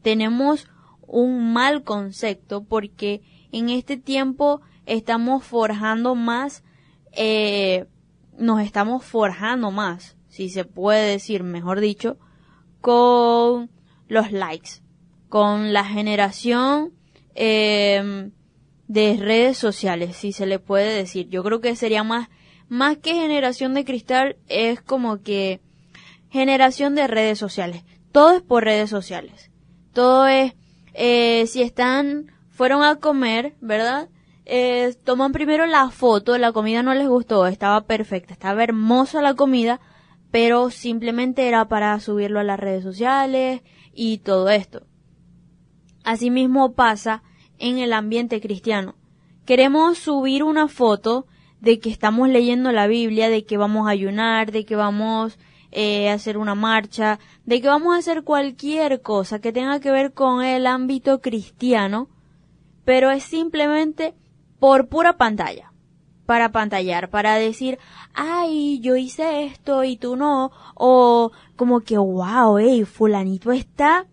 Tenemos un mal concepto porque en este tiempo estamos forjando más, eh, nos estamos forjando más, si se puede decir, mejor dicho, con los likes, con la generación eh, de redes sociales, si se le puede decir. Yo creo que sería más, más que generación de cristal, es como que generación de redes sociales. Todo es por redes sociales. Todo es, eh, si están, fueron a comer, ¿verdad? Eh, toman primero la foto, la comida no les gustó, estaba perfecta, estaba hermosa la comida, pero simplemente era para subirlo a las redes sociales y todo esto. Asimismo pasa en el ambiente cristiano. Queremos subir una foto de que estamos leyendo la Biblia, de que vamos a ayunar, de que vamos eh, a hacer una marcha, de que vamos a hacer cualquier cosa que tenga que ver con el ámbito cristiano, pero es simplemente por pura pantalla, para pantallar, para decir, ay, yo hice esto y tú no, o como que, wow, hey, fulanito está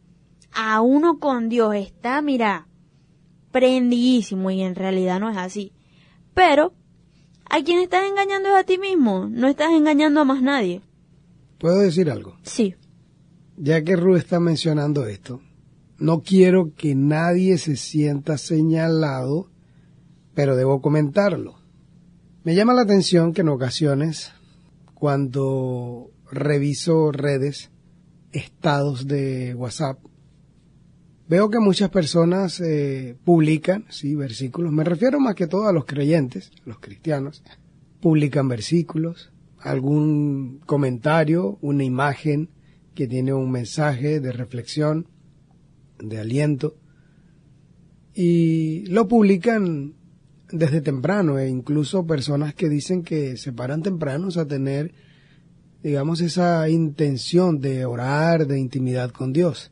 a uno con Dios, está, mira, prendidísimo y en realidad no es así. Pero, a quien estás engañando es a ti mismo, no estás engañando a más nadie. ¿Puedo decir algo? Sí. Ya que Ru está mencionando esto, no quiero que nadie se sienta señalado pero debo comentarlo. Me llama la atención que en ocasiones, cuando reviso redes, estados de WhatsApp, veo que muchas personas eh, publican, sí, versículos. Me refiero más que todo a los creyentes, los cristianos. Publican versículos, algún comentario, una imagen que tiene un mensaje de reflexión, de aliento, y lo publican desde temprano e incluso personas que dicen que se paran tempranos a tener, digamos, esa intención de orar, de intimidad con Dios.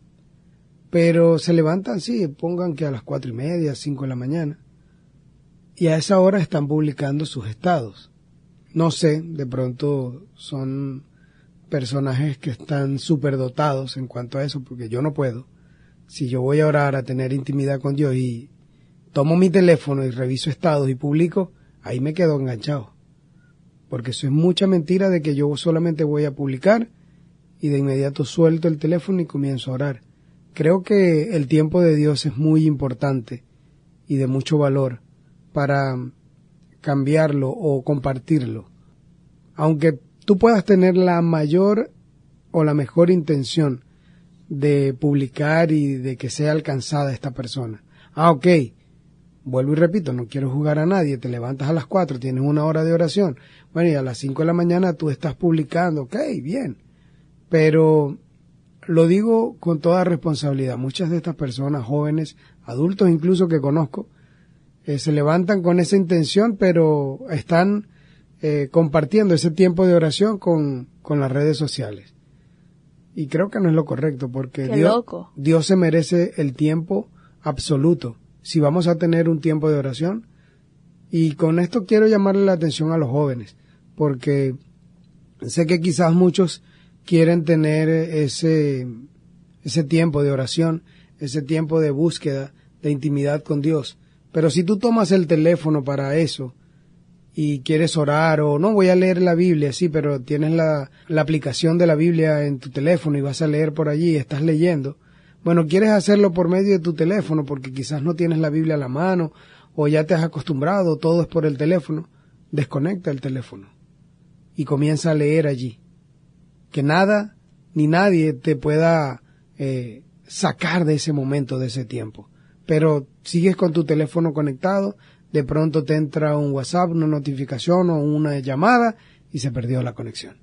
Pero se levantan, sí, pongan que a las cuatro y media, cinco de la mañana. Y a esa hora están publicando sus estados. No sé, de pronto son personajes que están superdotados en cuanto a eso, porque yo no puedo. Si yo voy a orar, a tener intimidad con Dios y tomo mi teléfono y reviso estados y publico, ahí me quedo enganchado. Porque eso es mucha mentira de que yo solamente voy a publicar y de inmediato suelto el teléfono y comienzo a orar. Creo que el tiempo de Dios es muy importante y de mucho valor para cambiarlo o compartirlo. Aunque tú puedas tener la mayor o la mejor intención de publicar y de que sea alcanzada esta persona. Ah, ok, vuelvo y repito, no quiero jugar a nadie, te levantas a las 4, tienes una hora de oración, bueno, y a las 5 de la mañana tú estás publicando, ok, bien, pero lo digo con toda responsabilidad, muchas de estas personas, jóvenes, adultos incluso que conozco, eh, se levantan con esa intención, pero están eh, compartiendo ese tiempo de oración con, con las redes sociales. Y creo que no es lo correcto, porque Dios, Dios se merece el tiempo absoluto si vamos a tener un tiempo de oración. Y con esto quiero llamarle la atención a los jóvenes, porque sé que quizás muchos quieren tener ese, ese tiempo de oración, ese tiempo de búsqueda de intimidad con Dios. Pero si tú tomas el teléfono para eso y quieres orar o no voy a leer la Biblia, sí, pero tienes la, la aplicación de la Biblia en tu teléfono y vas a leer por allí, estás leyendo. Bueno, quieres hacerlo por medio de tu teléfono porque quizás no tienes la Biblia a la mano o ya te has acostumbrado, todo es por el teléfono. Desconecta el teléfono y comienza a leer allí. Que nada ni nadie te pueda eh, sacar de ese momento, de ese tiempo. Pero sigues con tu teléfono conectado, de pronto te entra un WhatsApp, una notificación o una llamada y se perdió la conexión.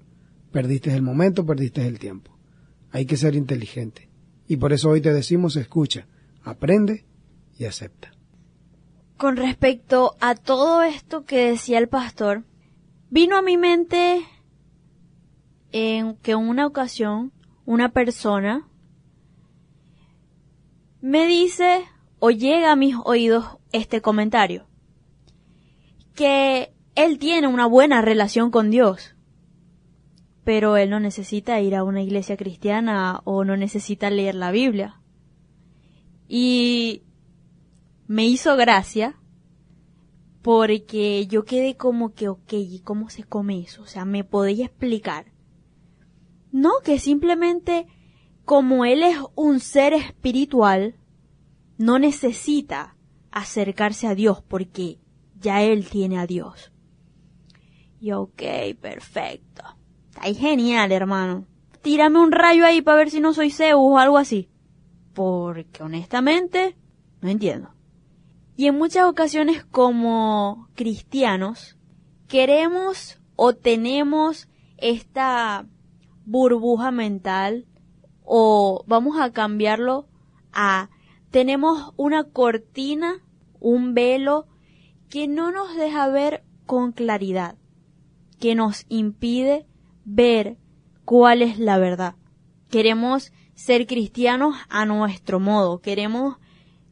Perdiste el momento, perdiste el tiempo. Hay que ser inteligente. Y por eso hoy te decimos, escucha, aprende y acepta. Con respecto a todo esto que decía el pastor, vino a mi mente en que en una ocasión una persona me dice o llega a mis oídos este comentario que él tiene una buena relación con Dios, pero él no necesita ir a una iglesia cristiana o no necesita leer la Biblia. Y me hizo gracia porque yo quedé como que, ok, ¿y cómo se come eso? O sea, ¿me podéis explicar? No, que simplemente como él es un ser espiritual, no necesita acercarse a Dios porque ya él tiene a Dios. Y ok, perfecto. Está genial, hermano. Tírame un rayo ahí para ver si no soy Zeus o algo así. Porque honestamente, no entiendo. Y en muchas ocasiones como cristianos, queremos o tenemos esta burbuja mental o vamos a cambiarlo a tenemos una cortina, un velo que no nos deja ver con claridad, que nos impide ver cuál es la verdad. Queremos ser cristianos a nuestro modo, queremos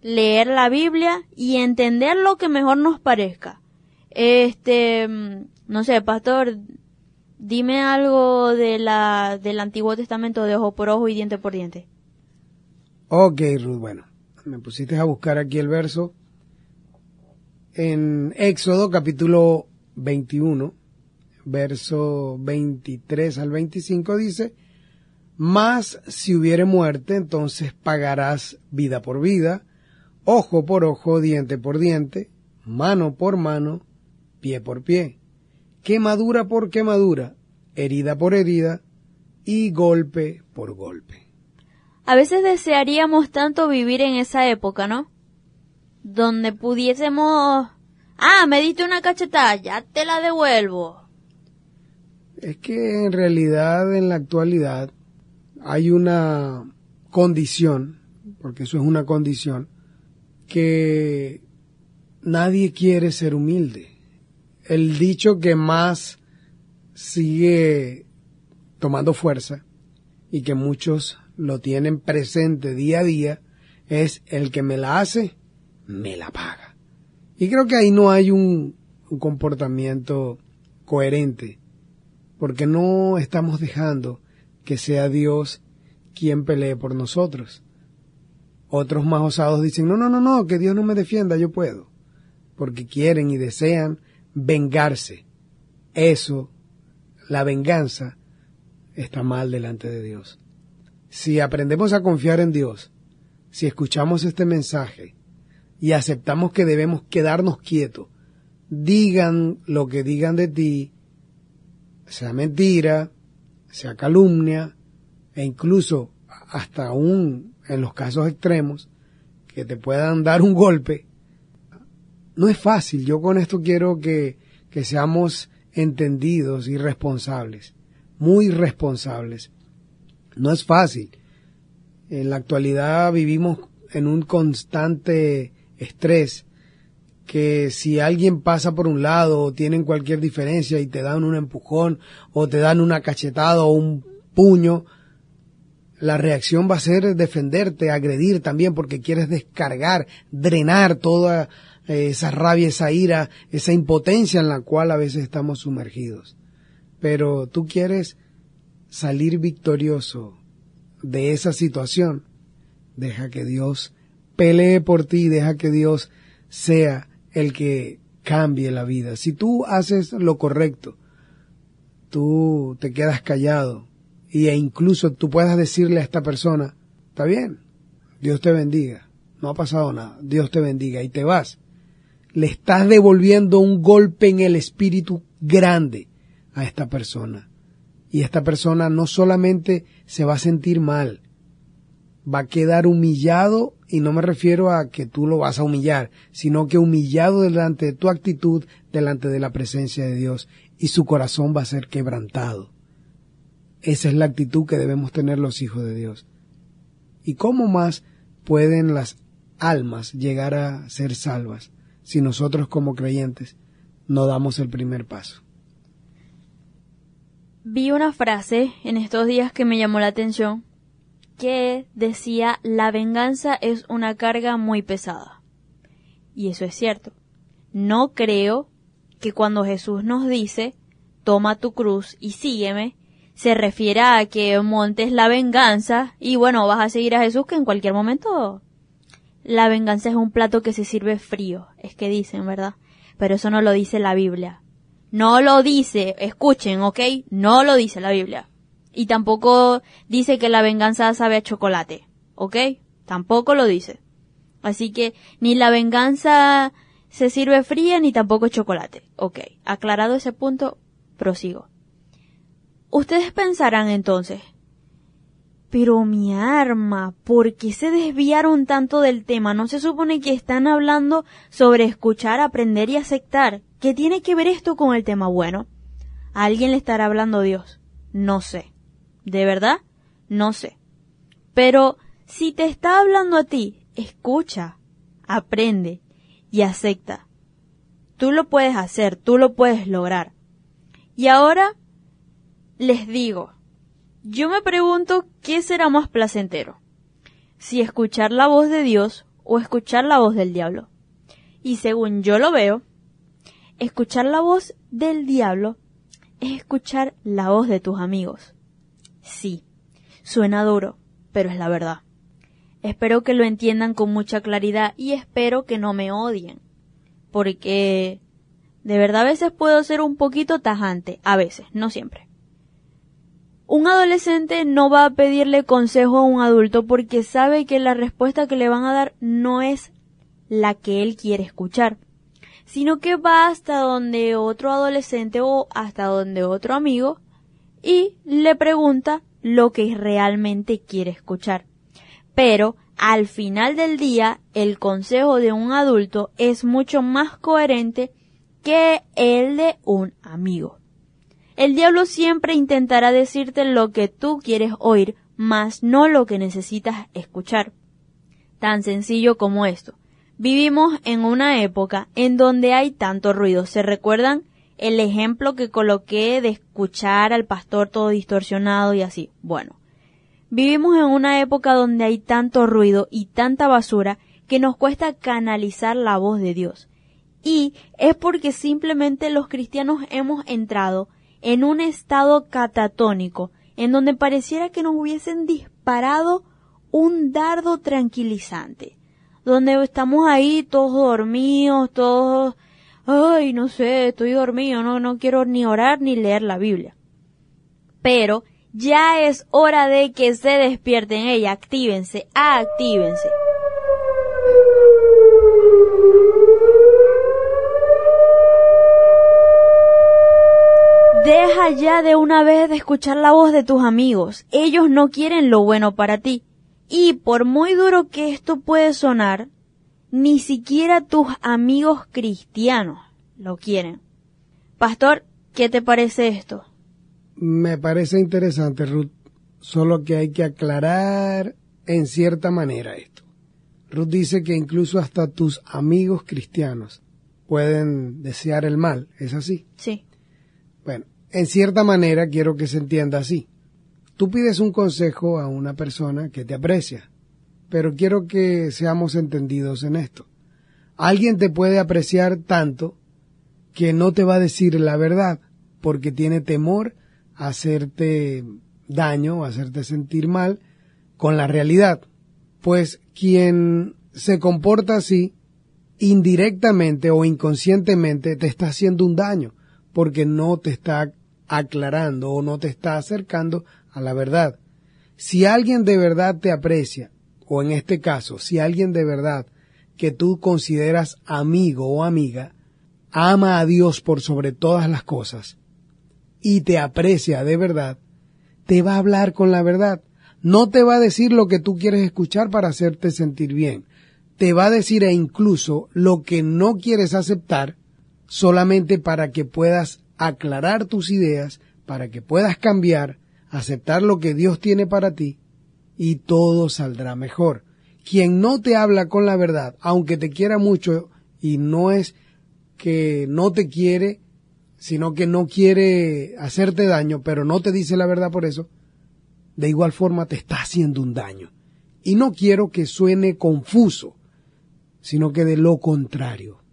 leer la Biblia y entender lo que mejor nos parezca. Este, mm, no sé, pastor, dime algo de la, del Antiguo Testamento de ojo por ojo y diente por diente. Ok, Ruth, bueno, me pusiste a buscar aquí el verso en Éxodo capítulo 21, verso 23 al 25 dice, Mas si hubiere muerte, entonces pagarás vida por vida, ojo por ojo, diente por diente, mano por mano, pie por pie, quemadura por quemadura, herida por herida, y golpe por golpe. A veces desearíamos tanto vivir en esa época, ¿no? donde pudiésemos... Ah, me diste una cachetada, ya te la devuelvo. Es que en realidad en la actualidad hay una condición, porque eso es una condición, que nadie quiere ser humilde. El dicho que más sigue tomando fuerza y que muchos lo tienen presente día a día es el que me la hace, me la paga. Y creo que ahí no hay un, comportamiento coherente, porque no estamos dejando que sea Dios quien pelee por nosotros. Otros más osados dicen, no, no, no, no, que Dios no me defienda, yo puedo, porque quieren y desean vengarse. Eso, la venganza, está mal delante de Dios. Si aprendemos a confiar en Dios, si escuchamos este mensaje, y aceptamos que debemos quedarnos quietos. Digan lo que digan de ti, sea mentira, sea calumnia, e incluso hasta aún en los casos extremos, que te puedan dar un golpe. No es fácil. Yo con esto quiero que, que seamos entendidos y responsables, muy responsables. No es fácil. En la actualidad vivimos en un constante estrés, que si alguien pasa por un lado o tienen cualquier diferencia y te dan un empujón o te dan una cachetada o un puño, la reacción va a ser defenderte, agredir también porque quieres descargar, drenar toda eh, esa rabia, esa ira, esa impotencia en la cual a veces estamos sumergidos. Pero tú quieres salir victorioso de esa situación, deja que Dios pelee por ti deja que Dios sea el que cambie la vida. Si tú haces lo correcto, tú te quedas callado e incluso tú puedas decirle a esta persona, está bien, Dios te bendiga, no ha pasado nada, Dios te bendiga y te vas. Le estás devolviendo un golpe en el espíritu grande a esta persona. Y esta persona no solamente se va a sentir mal, va a quedar humillado y no me refiero a que tú lo vas a humillar, sino que humillado delante de tu actitud, delante de la presencia de Dios y su corazón va a ser quebrantado. Esa es la actitud que debemos tener los hijos de Dios. ¿Y cómo más pueden las almas llegar a ser salvas si nosotros como creyentes no damos el primer paso? Vi una frase en estos días que me llamó la atención que decía la venganza es una carga muy pesada. Y eso es cierto. No creo que cuando Jesús nos dice toma tu cruz y sígueme, se refiere a que montes la venganza y bueno, vas a seguir a Jesús que en cualquier momento la venganza es un plato que se sirve frío, es que dicen, ¿verdad? Pero eso no lo dice la Biblia. No lo dice, escuchen, ¿ok? No lo dice la Biblia. Y tampoco dice que la venganza sabe a chocolate. ¿Ok? Tampoco lo dice. Así que ni la venganza se sirve fría ni tampoco chocolate. Ok. Aclarado ese punto, prosigo. Ustedes pensarán entonces, pero mi arma, ¿por qué se desviaron tanto del tema? ¿No se supone que están hablando sobre escuchar, aprender y aceptar? ¿Qué tiene que ver esto con el tema bueno? ¿A alguien le estará hablando Dios? No sé. ¿De verdad? No sé. Pero si te está hablando a ti, escucha, aprende y acepta. Tú lo puedes hacer, tú lo puedes lograr. Y ahora les digo, yo me pregunto qué será más placentero, si escuchar la voz de Dios o escuchar la voz del diablo. Y según yo lo veo, escuchar la voz del diablo es escuchar la voz de tus amigos. Sí, suena duro, pero es la verdad. Espero que lo entiendan con mucha claridad y espero que no me odien. Porque de verdad a veces puedo ser un poquito tajante, a veces, no siempre. Un adolescente no va a pedirle consejo a un adulto porque sabe que la respuesta que le van a dar no es la que él quiere escuchar, sino que va hasta donde otro adolescente o hasta donde otro amigo y le pregunta lo que realmente quiere escuchar. Pero al final del día, el consejo de un adulto es mucho más coherente que el de un amigo. El diablo siempre intentará decirte lo que tú quieres oír, mas no lo que necesitas escuchar. Tan sencillo como esto. Vivimos en una época en donde hay tanto ruido. ¿Se recuerdan el ejemplo que coloqué de escuchar al pastor todo distorsionado y así. Bueno, vivimos en una época donde hay tanto ruido y tanta basura que nos cuesta canalizar la voz de Dios. Y es porque simplemente los cristianos hemos entrado en un estado catatónico, en donde pareciera que nos hubiesen disparado un dardo tranquilizante, donde estamos ahí todos dormidos, todos ay, no sé, estoy dormido, no, no quiero ni orar ni leer la Biblia. Pero ya es hora de que se despierten ella, actívense, actívense. Deja ya de una vez de escuchar la voz de tus amigos. Ellos no quieren lo bueno para ti. Y por muy duro que esto puede sonar, ni siquiera tus amigos cristianos lo quieren. Pastor, ¿qué te parece esto? Me parece interesante, Ruth, solo que hay que aclarar en cierta manera esto. Ruth dice que incluso hasta tus amigos cristianos pueden desear el mal, ¿es así? Sí. Bueno, en cierta manera quiero que se entienda así. Tú pides un consejo a una persona que te aprecia, pero quiero que seamos entendidos en esto. Alguien te puede apreciar tanto que no te va a decir la verdad porque tiene temor a hacerte daño, a hacerte sentir mal con la realidad. Pues quien se comporta así, indirectamente o inconscientemente te está haciendo un daño, porque no te está aclarando o no te está acercando a la verdad. Si alguien de verdad te aprecia, o en este caso, si alguien de verdad que tú consideras amigo o amiga, ama a Dios por sobre todas las cosas y te aprecia de verdad, te va a hablar con la verdad. No te va a decir lo que tú quieres escuchar para hacerte sentir bien. Te va a decir e incluso lo que no quieres aceptar solamente para que puedas aclarar tus ideas, para que puedas cambiar, aceptar lo que Dios tiene para ti y todo saldrá mejor. Quien no te habla con la verdad, aunque te quiera mucho y no es que no te quiere, sino que no quiere hacerte daño, pero no te dice la verdad por eso, de igual forma te está haciendo un daño. Y no quiero que suene confuso, sino que de lo contrario.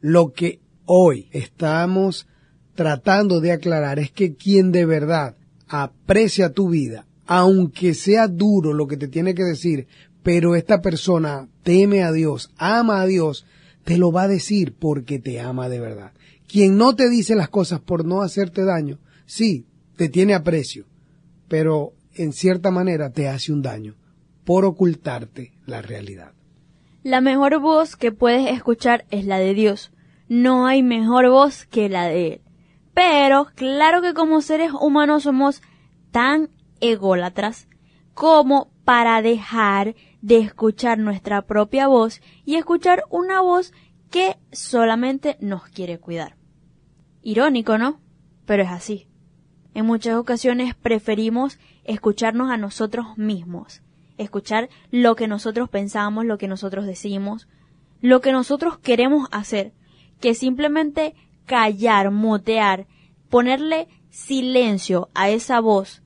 Lo que hoy estamos tratando de aclarar es que quien de verdad aprecia tu vida, aunque sea duro lo que te tiene que decir, pero esta persona teme a Dios, ama a Dios, te lo va a decir porque te ama de verdad. Quien no te dice las cosas por no hacerte daño, sí, te tiene aprecio, pero en cierta manera te hace un daño por ocultarte la realidad. La mejor voz que puedes escuchar es la de Dios. No hay mejor voz que la de Él. Pero claro que como seres humanos somos tan ególatras como para dejar de escuchar nuestra propia voz y escuchar una voz que solamente nos quiere cuidar. Irónico, ¿no? Pero es así. En muchas ocasiones preferimos escucharnos a nosotros mismos, escuchar lo que nosotros pensamos, lo que nosotros decimos, lo que nosotros queremos hacer, que simplemente callar, motear, ponerle silencio a esa voz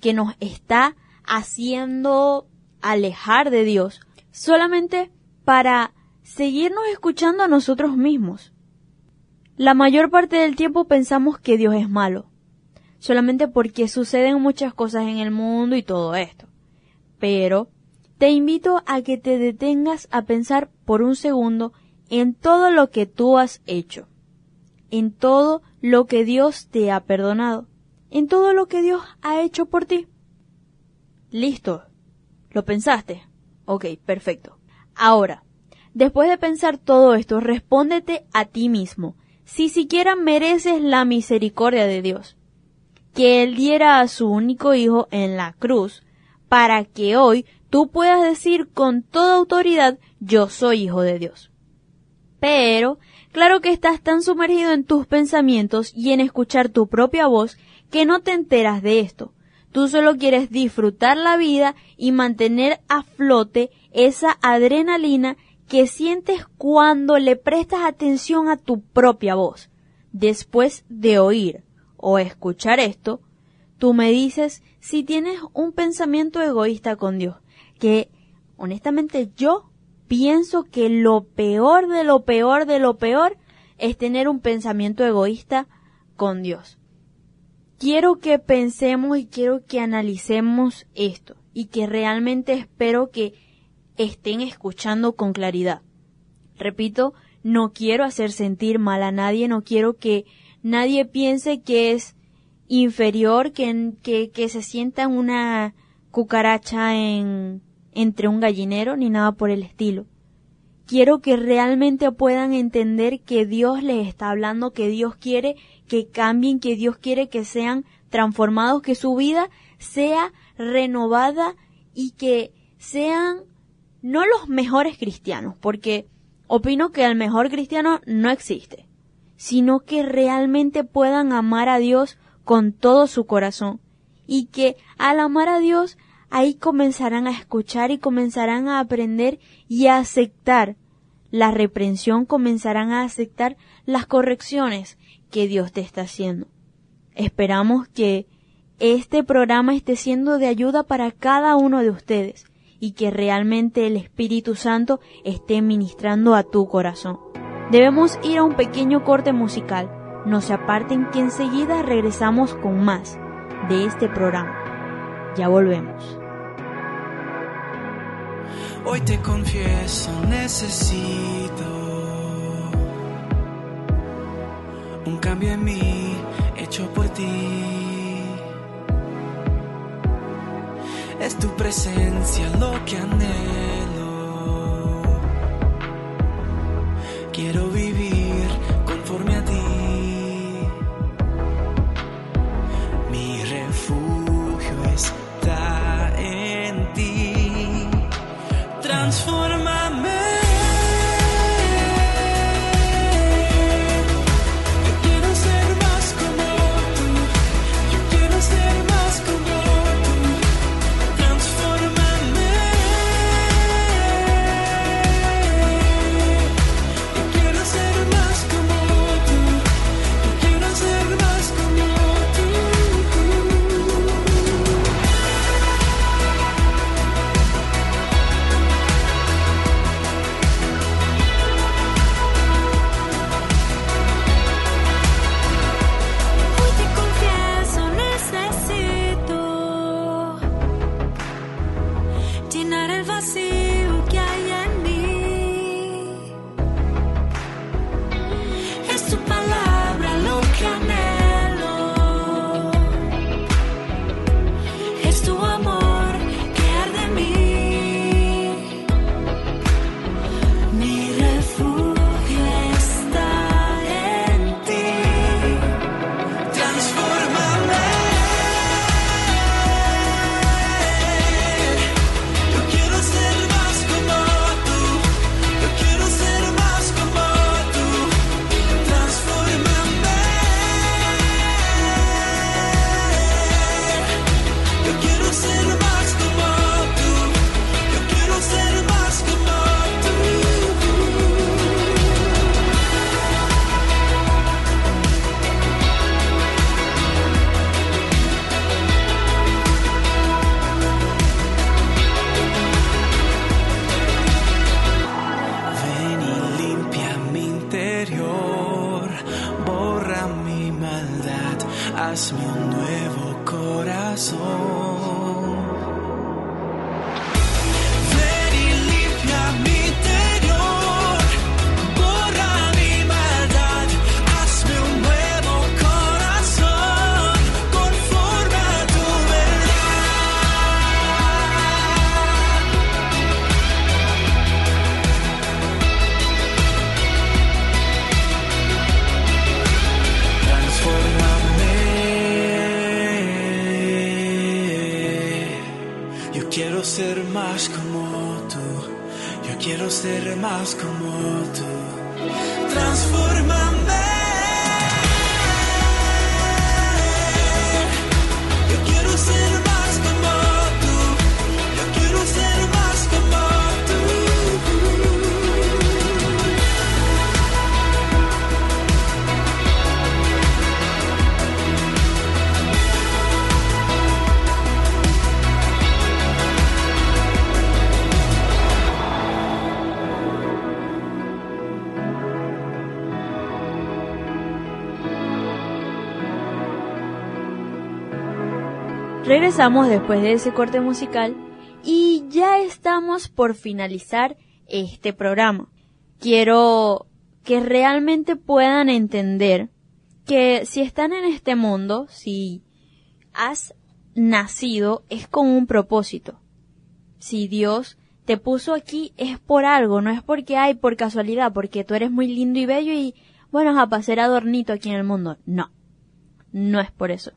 que nos está haciendo alejar de Dios, solamente para seguirnos escuchando a nosotros mismos. La mayor parte del tiempo pensamos que Dios es malo, solamente porque suceden muchas cosas en el mundo y todo esto. Pero te invito a que te detengas a pensar por un segundo en todo lo que tú has hecho, en todo lo que Dios te ha perdonado, en todo lo que Dios ha hecho por ti. Listo. ¿Lo pensaste? Ok, perfecto. Ahora, después de pensar todo esto, respóndete a ti mismo si siquiera mereces la misericordia de Dios, que Él diera a su único Hijo en la cruz, para que hoy tú puedas decir con toda autoridad, yo soy hijo de Dios. Pero, claro que estás tan sumergido en tus pensamientos y en escuchar tu propia voz que no te enteras de esto. Tú solo quieres disfrutar la vida y mantener a flote esa adrenalina que sientes cuando le prestas atención a tu propia voz. Después de oír o escuchar esto, tú me dices si tienes un pensamiento egoísta con Dios, que honestamente yo pienso que lo peor de lo peor de lo peor es tener un pensamiento egoísta con Dios. Quiero que pensemos y quiero que analicemos esto y que realmente espero que estén escuchando con claridad. Repito, no quiero hacer sentir mal a nadie, no quiero que nadie piense que es inferior, que, que, se sienta una cucaracha en, entre un gallinero, ni nada por el estilo. Quiero que realmente puedan entender que Dios les está hablando, que Dios quiere que cambien, que Dios quiere que sean transformados, que su vida sea renovada y que sean no los mejores cristianos, porque opino que el mejor cristiano no existe, sino que realmente puedan amar a Dios con todo su corazón y que al amar a Dios ahí comenzarán a escuchar y comenzarán a aprender y a aceptar la reprensión, comenzarán a aceptar las correcciones que Dios te está haciendo. Esperamos que este programa esté siendo de ayuda para cada uno de ustedes y que realmente el Espíritu Santo esté ministrando a tu corazón. Debemos ir a un pequeño corte musical. No se aparten que enseguida regresamos con más de este programa. Ya volvemos. Hoy te confieso, necesito un cambio en mí hecho por ti. Es tu presencia lo que anhelo. Quiero vivir conforme a ti. Regresamos después de ese corte musical y ya estamos por finalizar este programa. Quiero que realmente puedan entender que si están en este mundo, si has nacido, es con un propósito. Si Dios te puso aquí es por algo, no es porque hay por casualidad, porque tú eres muy lindo y bello y bueno, a pasar adornito aquí en el mundo. No, no es por eso.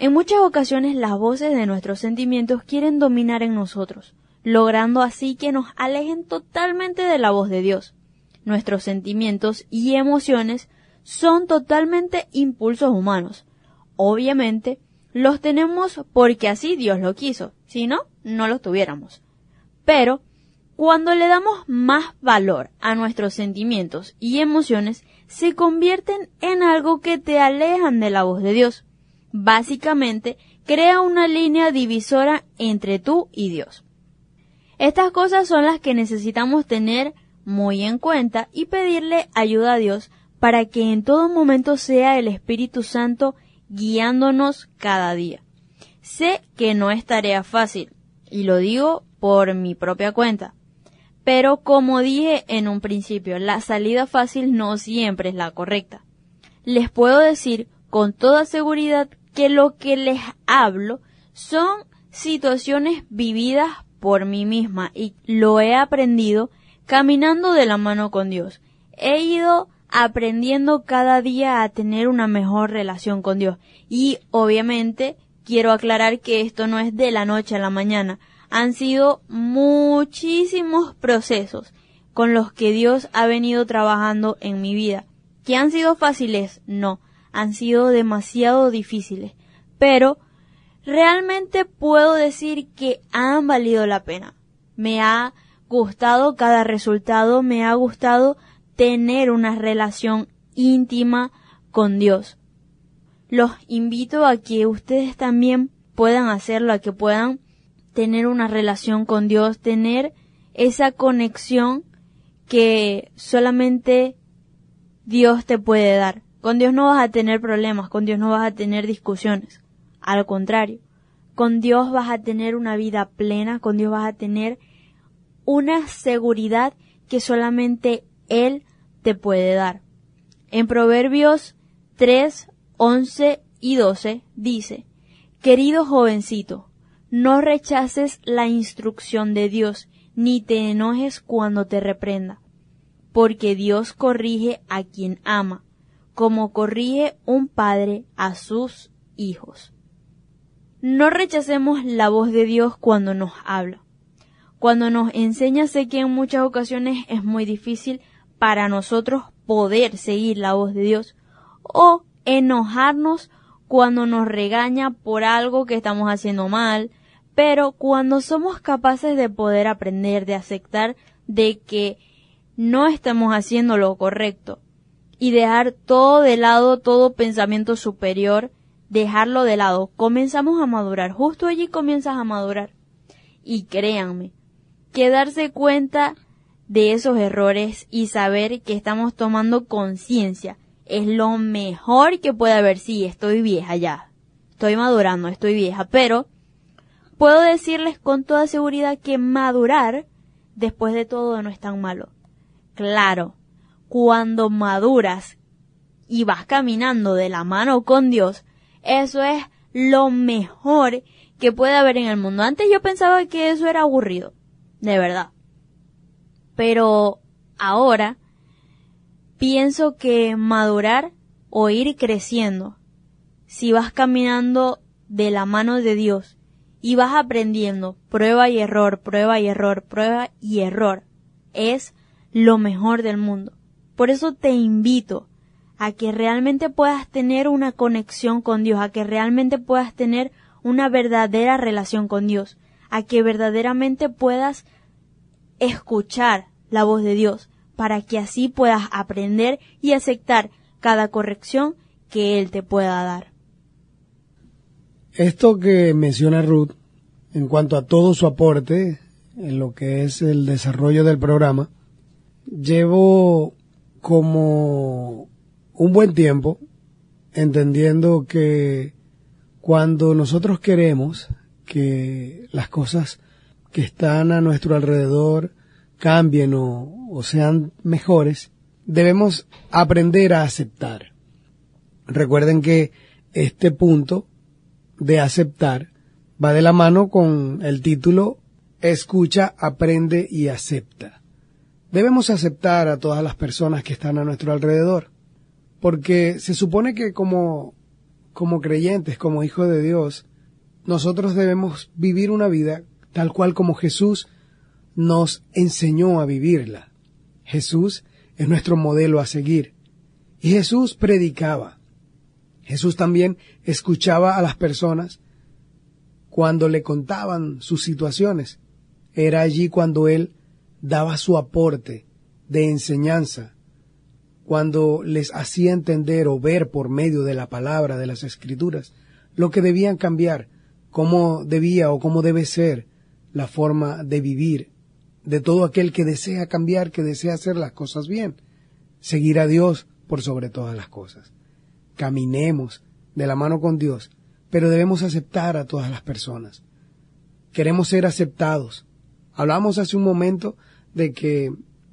En muchas ocasiones las voces de nuestros sentimientos quieren dominar en nosotros, logrando así que nos alejen totalmente de la voz de Dios. Nuestros sentimientos y emociones son totalmente impulsos humanos. Obviamente, los tenemos porque así Dios lo quiso, si no, no los tuviéramos. Pero, cuando le damos más valor a nuestros sentimientos y emociones, se convierten en algo que te alejan de la voz de Dios. Básicamente, crea una línea divisora entre tú y Dios. Estas cosas son las que necesitamos tener muy en cuenta y pedirle ayuda a Dios para que en todo momento sea el Espíritu Santo guiándonos cada día. Sé que no es tarea fácil, y lo digo por mi propia cuenta. Pero como dije en un principio, la salida fácil no siempre es la correcta. Les puedo decir con toda seguridad que lo que les hablo son situaciones vividas por mí misma y lo he aprendido caminando de la mano con Dios. He ido aprendiendo cada día a tener una mejor relación con Dios. Y obviamente quiero aclarar que esto no es de la noche a la mañana. Han sido muchísimos procesos con los que Dios ha venido trabajando en mi vida. ¿Que han sido fáciles? No, han sido demasiado difíciles. Pero realmente puedo decir que han valido la pena. Me ha gustado cada resultado, me ha gustado tener una relación íntima con Dios. Los invito a que ustedes también puedan hacerlo, a que puedan tener una relación con Dios, tener esa conexión que solamente Dios te puede dar. Con Dios no vas a tener problemas, con Dios no vas a tener discusiones. Al contrario, con Dios vas a tener una vida plena, con Dios vas a tener una seguridad que solamente Él te puede dar. En Proverbios 3, 11 y 12 dice, Querido jovencito, no rechaces la instrucción de Dios, ni te enojes cuando te reprenda, porque Dios corrige a quien ama, como corrige un padre a sus hijos. No rechacemos la voz de Dios cuando nos habla. Cuando nos enseña sé que en muchas ocasiones es muy difícil para nosotros poder seguir la voz de Dios o enojarnos cuando nos regaña por algo que estamos haciendo mal, pero cuando somos capaces de poder aprender, de aceptar de que no estamos haciendo lo correcto y dejar todo de lado, todo pensamiento superior, dejarlo de lado, comenzamos a madurar, justo allí comienzas a madurar. Y créanme, que darse cuenta de esos errores y saber que estamos tomando conciencia es lo mejor que puede haber. Sí, estoy vieja ya. Estoy madurando, estoy vieja, pero puedo decirles con toda seguridad que madurar después de todo no es tan malo. Claro, cuando maduras y vas caminando de la mano con Dios, eso es lo mejor que puede haber en el mundo. Antes yo pensaba que eso era aburrido, de verdad. Pero ahora pienso que madurar o ir creciendo, si vas caminando de la mano de Dios y vas aprendiendo prueba y error, prueba y error, prueba y error, es lo mejor del mundo. Por eso te invito a que realmente puedas tener una conexión con Dios, a que realmente puedas tener una verdadera relación con Dios, a que verdaderamente puedas escuchar la voz de Dios, para que así puedas aprender y aceptar cada corrección que Él te pueda dar. Esto que menciona Ruth, en cuanto a todo su aporte en lo que es el desarrollo del programa, llevo como un buen tiempo entendiendo que cuando nosotros queremos que las cosas que están a nuestro alrededor cambien o, sean mejores, debemos aprender a aceptar. Recuerden que este punto de aceptar va de la mano con el título Escucha, aprende y acepta. Debemos aceptar a todas las personas que están a nuestro alrededor, porque se supone que como, como creyentes, como hijos de Dios, nosotros debemos vivir una vida tal cual como Jesús nos enseñó a vivirla. Jesús es nuestro modelo a seguir. Y Jesús predicaba. Jesús también escuchaba a las personas cuando le contaban sus situaciones. Era allí cuando él daba su aporte de enseñanza, cuando les hacía entender o ver por medio de la palabra de las escrituras lo que debían cambiar, cómo debía o cómo debe ser la forma de vivir de todo aquel que desea cambiar, que desea hacer las cosas bien. Seguir a Dios por sobre todas las cosas. Caminemos de la mano con Dios, pero debemos aceptar a todas las personas. Queremos ser aceptados, Hablamos hace un momento de que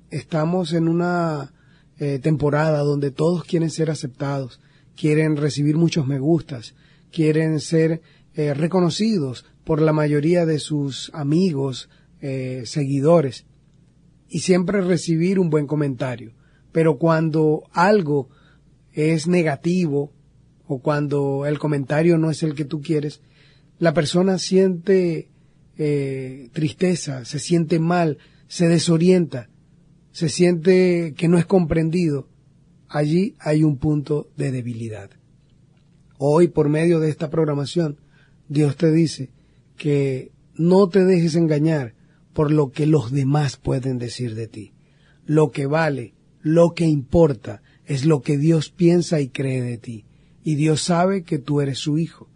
estamos en una eh, temporada donde todos quieren ser aceptados, quieren recibir muchos me gustas, quieren ser eh, reconocidos por la mayoría de sus amigos, eh, seguidores, y siempre recibir un buen comentario. Pero cuando algo es negativo o cuando el comentario no es el que tú quieres, la persona siente tristeza, se siente mal, se desorienta, se siente que no es comprendido. Allí hay un punto de debilidad. Hoy, por medio de esta programación, Dios te dice que no te dejes engañar por lo que los demás pueden decir de ti. Lo que vale, lo que importa, es lo que Dios piensa y cree de ti. Y Dios sabe que tú eres su hijo.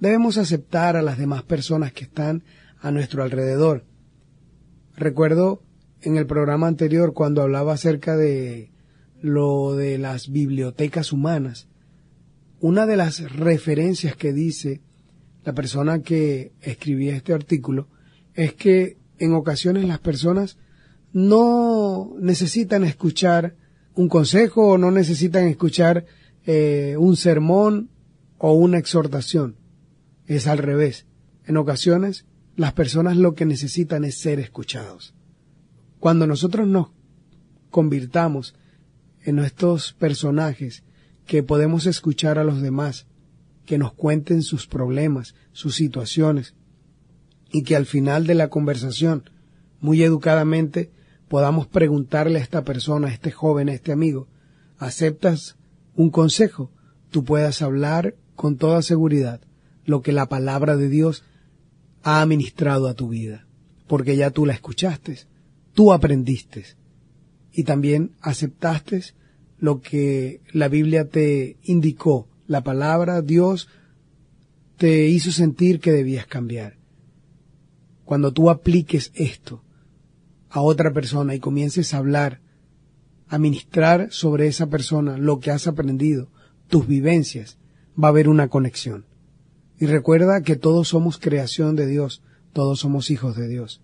Debemos aceptar a las demás personas que están a nuestro alrededor. Recuerdo en el programa anterior cuando hablaba acerca de lo de las bibliotecas humanas. Una de las referencias que dice la persona que escribía este artículo es que en ocasiones las personas no necesitan escuchar un consejo o no necesitan escuchar eh, un sermón o una exhortación. Es al revés. En ocasiones las personas lo que necesitan es ser escuchados. Cuando nosotros nos convirtamos en estos personajes que podemos escuchar a los demás, que nos cuenten sus problemas, sus situaciones, y que al final de la conversación, muy educadamente, podamos preguntarle a esta persona, a este joven, a este amigo, ¿aceptas un consejo? Tú puedas hablar con toda seguridad lo que la palabra de Dios ha administrado a tu vida, porque ya tú la escuchaste, tú aprendiste y también aceptaste lo que la Biblia te indicó, la palabra, Dios te hizo sentir que debías cambiar. Cuando tú apliques esto a otra persona y comiences a hablar, a ministrar sobre esa persona lo que has aprendido, tus vivencias, va a haber una conexión. Y recuerda que todos somos creación de Dios, todos somos hijos de Dios.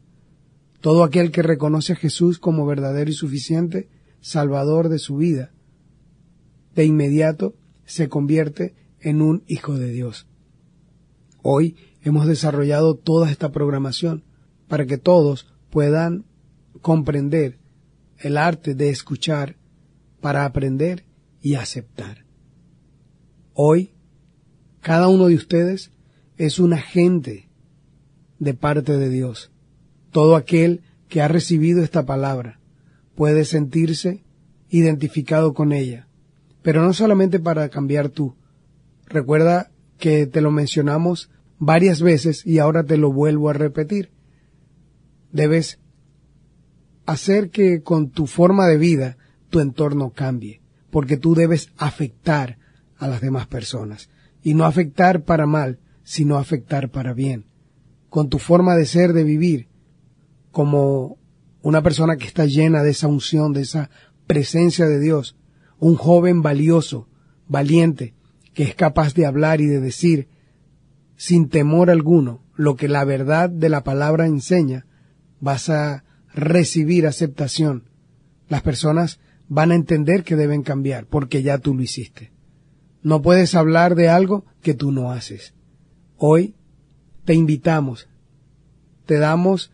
Todo aquel que reconoce a Jesús como verdadero y suficiente Salvador de su vida, de inmediato se convierte en un hijo de Dios. Hoy hemos desarrollado toda esta programación para que todos puedan comprender el arte de escuchar para aprender y aceptar. Hoy, cada uno de ustedes es un agente de parte de Dios. Todo aquel que ha recibido esta palabra puede sentirse identificado con ella, pero no solamente para cambiar tú. Recuerda que te lo mencionamos varias veces y ahora te lo vuelvo a repetir. Debes hacer que con tu forma de vida tu entorno cambie, porque tú debes afectar a las demás personas y no afectar para mal, sino afectar para bien. Con tu forma de ser, de vivir, como una persona que está llena de esa unción, de esa presencia de Dios, un joven valioso, valiente, que es capaz de hablar y de decir sin temor alguno lo que la verdad de la palabra enseña, vas a recibir aceptación. Las personas van a entender que deben cambiar porque ya tú lo hiciste. No puedes hablar de algo que tú no haces. Hoy te invitamos, te damos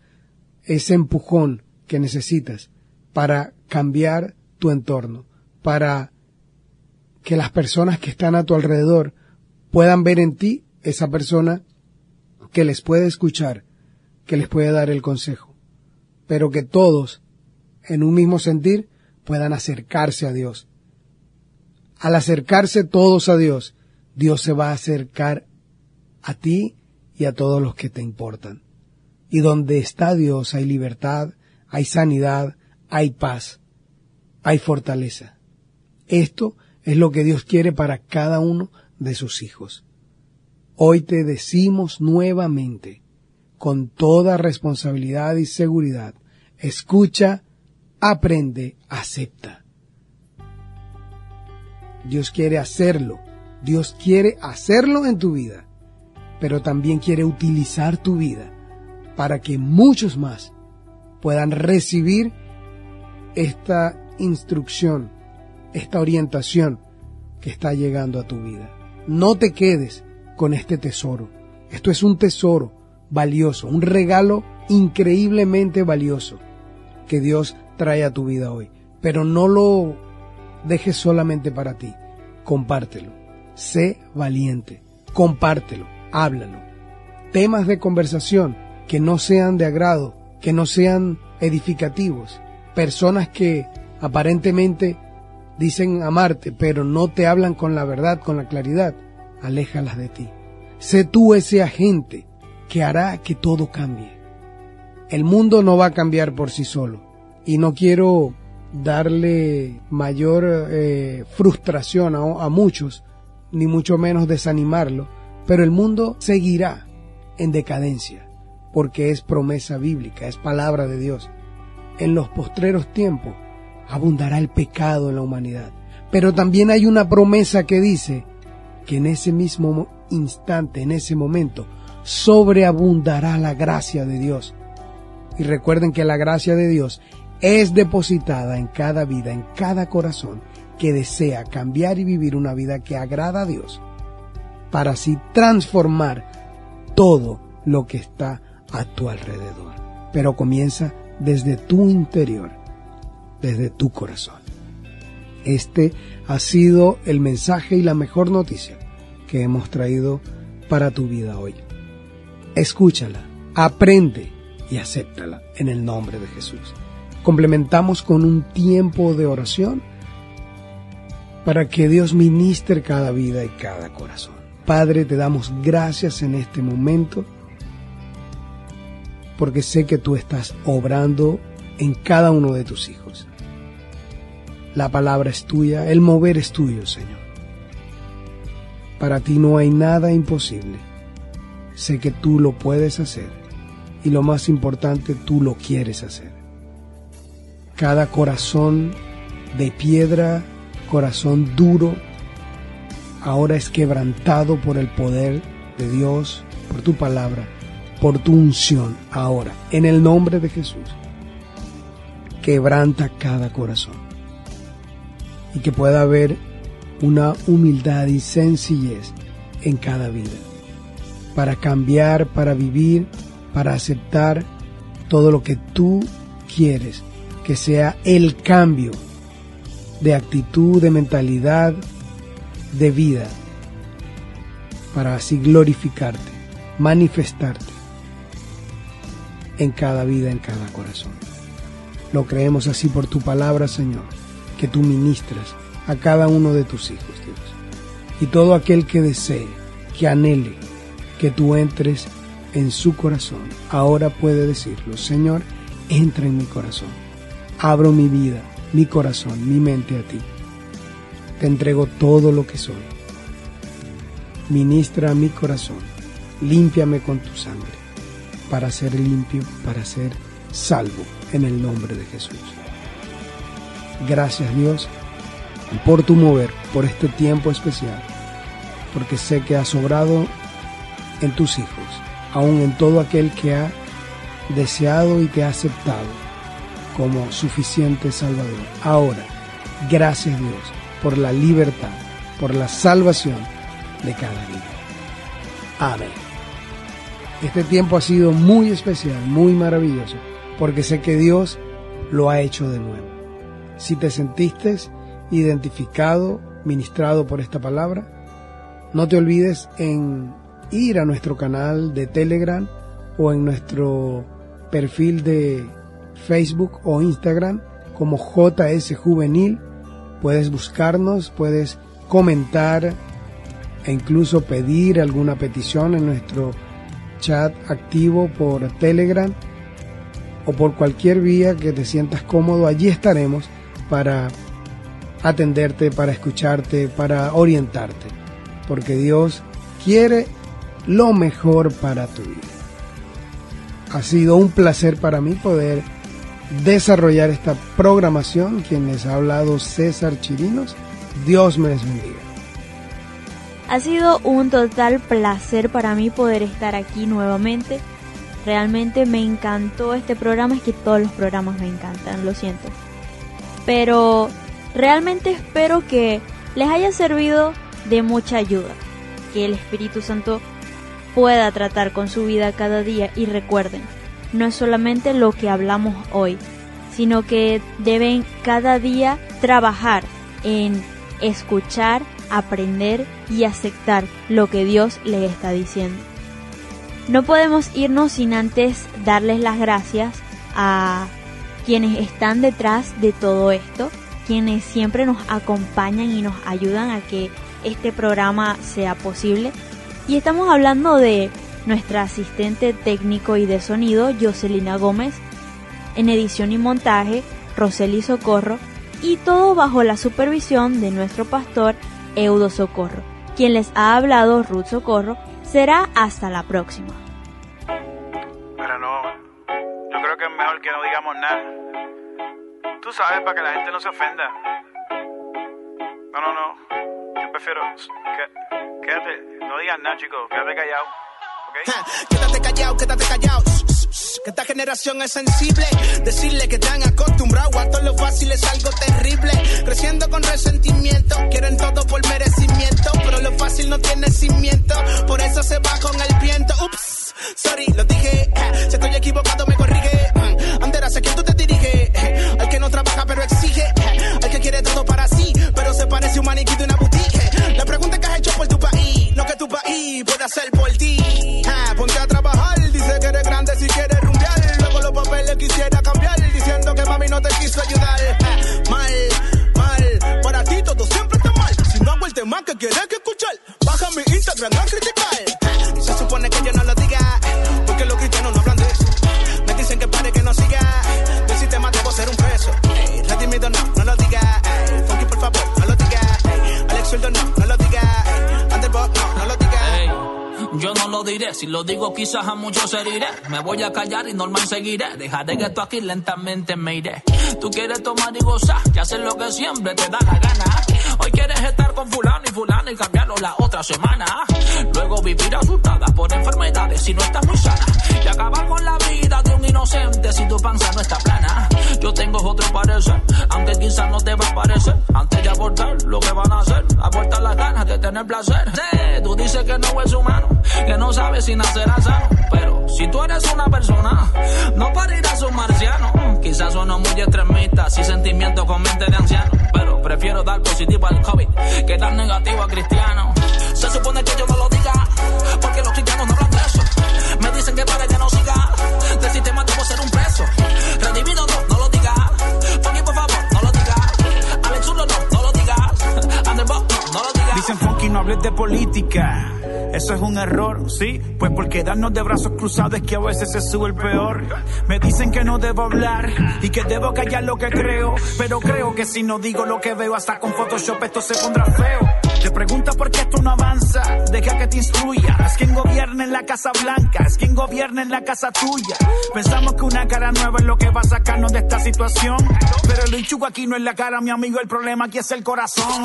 ese empujón que necesitas para cambiar tu entorno, para que las personas que están a tu alrededor puedan ver en ti esa persona que les puede escuchar, que les puede dar el consejo, pero que todos, en un mismo sentir, puedan acercarse a Dios. Al acercarse todos a Dios, Dios se va a acercar a ti y a todos los que te importan. Y donde está Dios hay libertad, hay sanidad, hay paz, hay fortaleza. Esto es lo que Dios quiere para cada uno de sus hijos. Hoy te decimos nuevamente, con toda responsabilidad y seguridad, escucha, aprende, acepta. Dios quiere hacerlo, Dios quiere hacerlo en tu vida, pero también quiere utilizar tu vida para que muchos más puedan recibir esta instrucción, esta orientación que está llegando a tu vida. No te quedes con este tesoro. Esto es un tesoro valioso, un regalo increíblemente valioso que Dios trae a tu vida hoy. Pero no lo dejes solamente para ti. Compártelo. Sé valiente. Compártelo. Háblalo. Temas de conversación que no sean de agrado, que no sean edificativos. Personas que aparentemente dicen amarte, pero no te hablan con la verdad, con la claridad. Aléjalas de ti. Sé tú ese agente que hará que todo cambie. El mundo no va a cambiar por sí solo. Y no quiero darle mayor eh, frustración a, a muchos, ni mucho menos desanimarlo, pero el mundo seguirá en decadencia, porque es promesa bíblica, es palabra de Dios. En los postreros tiempos abundará el pecado en la humanidad, pero también hay una promesa que dice que en ese mismo instante, en ese momento, sobreabundará la gracia de Dios. Y recuerden que la gracia de Dios es depositada en cada vida, en cada corazón que desea cambiar y vivir una vida que agrada a Dios, para así transformar todo lo que está a tu alrededor. Pero comienza desde tu interior, desde tu corazón. Este ha sido el mensaje y la mejor noticia que hemos traído para tu vida hoy. Escúchala, aprende y acéptala en el nombre de Jesús. Complementamos con un tiempo de oración para que Dios ministre cada vida y cada corazón. Padre, te damos gracias en este momento porque sé que tú estás obrando en cada uno de tus hijos. La palabra es tuya, el mover es tuyo, Señor. Para ti no hay nada imposible. Sé que tú lo puedes hacer y lo más importante, tú lo quieres hacer. Cada corazón de piedra, corazón duro, ahora es quebrantado por el poder de Dios, por tu palabra, por tu unción, ahora, en el nombre de Jesús. Quebranta cada corazón. Y que pueda haber una humildad y sencillez en cada vida, para cambiar, para vivir, para aceptar todo lo que tú quieres, que sea el cambio de actitud, de mentalidad, de vida, para así glorificarte, manifestarte en cada vida, en cada corazón. Lo creemos así por tu palabra, Señor, que tú ministras a cada uno de tus hijos, Dios. Y todo aquel que desee, que anhele, que tú entres en su corazón, ahora puede decirlo, Señor, entra en mi corazón. Abro mi vida, mi corazón, mi mente a ti. Te entrego todo lo que soy. Ministra mi corazón, límpiame con tu sangre, para ser limpio, para ser salvo, en el nombre de Jesús. Gracias Dios por tu mover, por este tiempo especial, porque sé que has sobrado en tus hijos, aún en todo aquel que ha deseado y te ha aceptado como suficiente Salvador. Ahora, gracias Dios por la libertad, por la salvación de cada vida. Amén. Este tiempo ha sido muy especial, muy maravilloso, porque sé que Dios lo ha hecho de nuevo. Si te sentiste identificado, ministrado por esta palabra, no te olvides en ir a nuestro canal de Telegram o en nuestro perfil de Facebook o Instagram como JS Juvenil. Puedes buscarnos, puedes comentar e incluso pedir alguna petición en nuestro chat activo por Telegram o por cualquier vía que te sientas cómodo. Allí estaremos para atenderte, para escucharte, para orientarte. Porque Dios quiere lo mejor para tu vida. Ha sido un placer para mí poder desarrollar esta programación. Quien les ha hablado César Chirinos. Dios me les bendiga. Ha sido un total placer para mí poder estar aquí nuevamente. Realmente me encantó este programa, es que todos los programas me encantan, lo siento. Pero realmente espero que les haya servido de mucha ayuda, que el Espíritu Santo pueda tratar con su vida cada día y recuerden, no es solamente lo que hablamos hoy, sino que deben cada día trabajar en escuchar, aprender y aceptar lo que Dios les está diciendo. No podemos irnos sin antes darles las gracias a quienes están detrás de todo esto, quienes siempre nos acompañan y nos ayudan a que este programa sea posible. Y estamos hablando de nuestra asistente técnico y de sonido, Jocelina Gómez, en edición y montaje, Roseli Socorro, y todo bajo la supervisión de nuestro pastor Eudo Socorro. Quien les ha hablado, Ruth Socorro, será hasta la próxima. Pero no, yo creo que es mejor que no digamos nada. Tú sabes, para que la gente no se ofenda. No, no, no. Yo prefiero. quédate, no digas nada, chicos. Quédate callado. Quédate callado, quédate callado. Que esta generación es sensible. Decirle que están acostumbrados a todo lo fácil es algo terrible. Creciendo con resentimiento, quieren todo por merecimiento. Pero lo fácil no tiene cimiento, por eso se va con el viento. Ups, sorry, lo dije. Si estoy equivocado, me corrige. Mm, Anderas, ¿a quién tú te diriges? Al que no trabaja, pero exige. Al que quiere todo para sí, pero se parece un maniquí de una boutique. La pregunta que has hecho por tu país, no que tu país puede hacer por ti. Ponte a trabajar, dice que eres grande si quieres rumbear. Luego los papeles quisiera cambiar, diciendo que mami no te quiso ayudar. Si lo digo quizás a muchos heriré. Me voy a callar y normal seguiré. Dejaré que esto aquí lentamente me iré. Tú quieres tomar y gozar, y hacer lo que siempre te da la gana. Hoy quieres estar con fulano y fulano y cambiarlo la otra semana. Luego vivir asustada por enfermedades si no estás muy sana. Y acabar con la vida de un inocente si tu panza no está plana. Yo tengo otro parecer, aunque quizás no te va a parecer. Antes de abortar, lo que van a hacer, abortar las ganas de tener placer. Tú dices que no es humano, que no sabes si nacerá sano. Pero si tú eres una persona, no parirás un marciano. Quizás sueno muy extremista, si sentimiento con mente de anciano. Pero prefiero dar positivo al COVID que dar negativo a cristiano. Se supone que yo no lo diga, porque los cristianos no hablan de. Me dicen que para que no siga, del sistema debo ser un preso. Redimido no, Dicen no hables de política. Eso es un error, ¿sí? Pues por quedarnos de brazos cruzados es que a veces se sube el peor. Me dicen que no debo hablar y que debo callar lo que creo. Pero creo que si no digo lo que veo, hasta con Photoshop esto se pondrá feo. Te pregunta por qué esto no avanza, deja que te instruya. Es quien gobierna en la Casa Blanca, es quien gobierna en la casa tuya. Pensamos que una cara nueva es lo que va a sacarnos de esta situación. Pero el enchugo aquí no es la cara, mi amigo, el problema aquí es el corazón.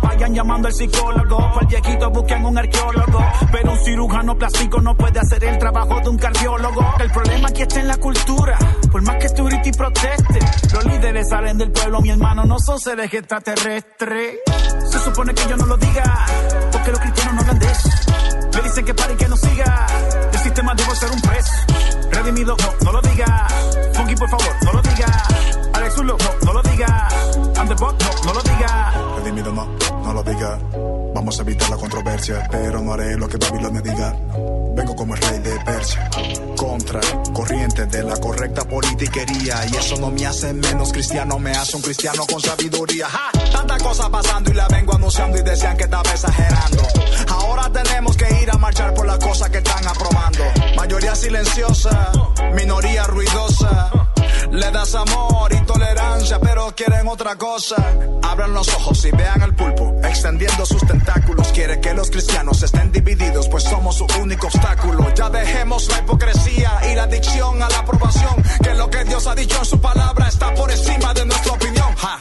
Vayan llamando al psicólogo, para el viejito busquen un arqueólogo. Pero un cirujano plástico no puede hacer el trabajo de un cardiólogo. El problema aquí está en la cultura, por más que tú grites y proteste. Los líderes salen del pueblo, mi hermano, no son seres extraterrestres. Se supone que yo no lo diga, porque los cristianos no hablan de eso. Me dicen que pare y que no siga, el sistema debo ser un preso. Redimido, no, no lo diga. Funky, por favor, no lo diga. Alex Zurdo, no, no lo diga. Underbot, no, no lo diga. Redimido no, no lo diga. Vamos a evitar la controversia, pero no haré lo que Babilón me diga. Vengo como el rey de Persia, contra corriente de la correcta politiquería. Y eso no me hace menos cristiano, me hace un cristiano con sabiduría. ¡Ja! Tanta cosa pasando y la vengo anunciando y decían que estaba exagerando. Ahora tenemos que ir a marchar por las cosas que están aprobando. Mayoría silenciosa, minoría ruidosa. Le das amor y tolerancia, pero quieren otra cosa. Abran los ojos y vean el pulpo, extendiendo sus tentáculos. Quiere que los cristianos estén divididos, pues somos su único obstáculo. Ya dejemos la hipocresía y la adicción a la aprobación. Que lo que Dios ha dicho en su palabra está por encima de nuestra opinión. Ja.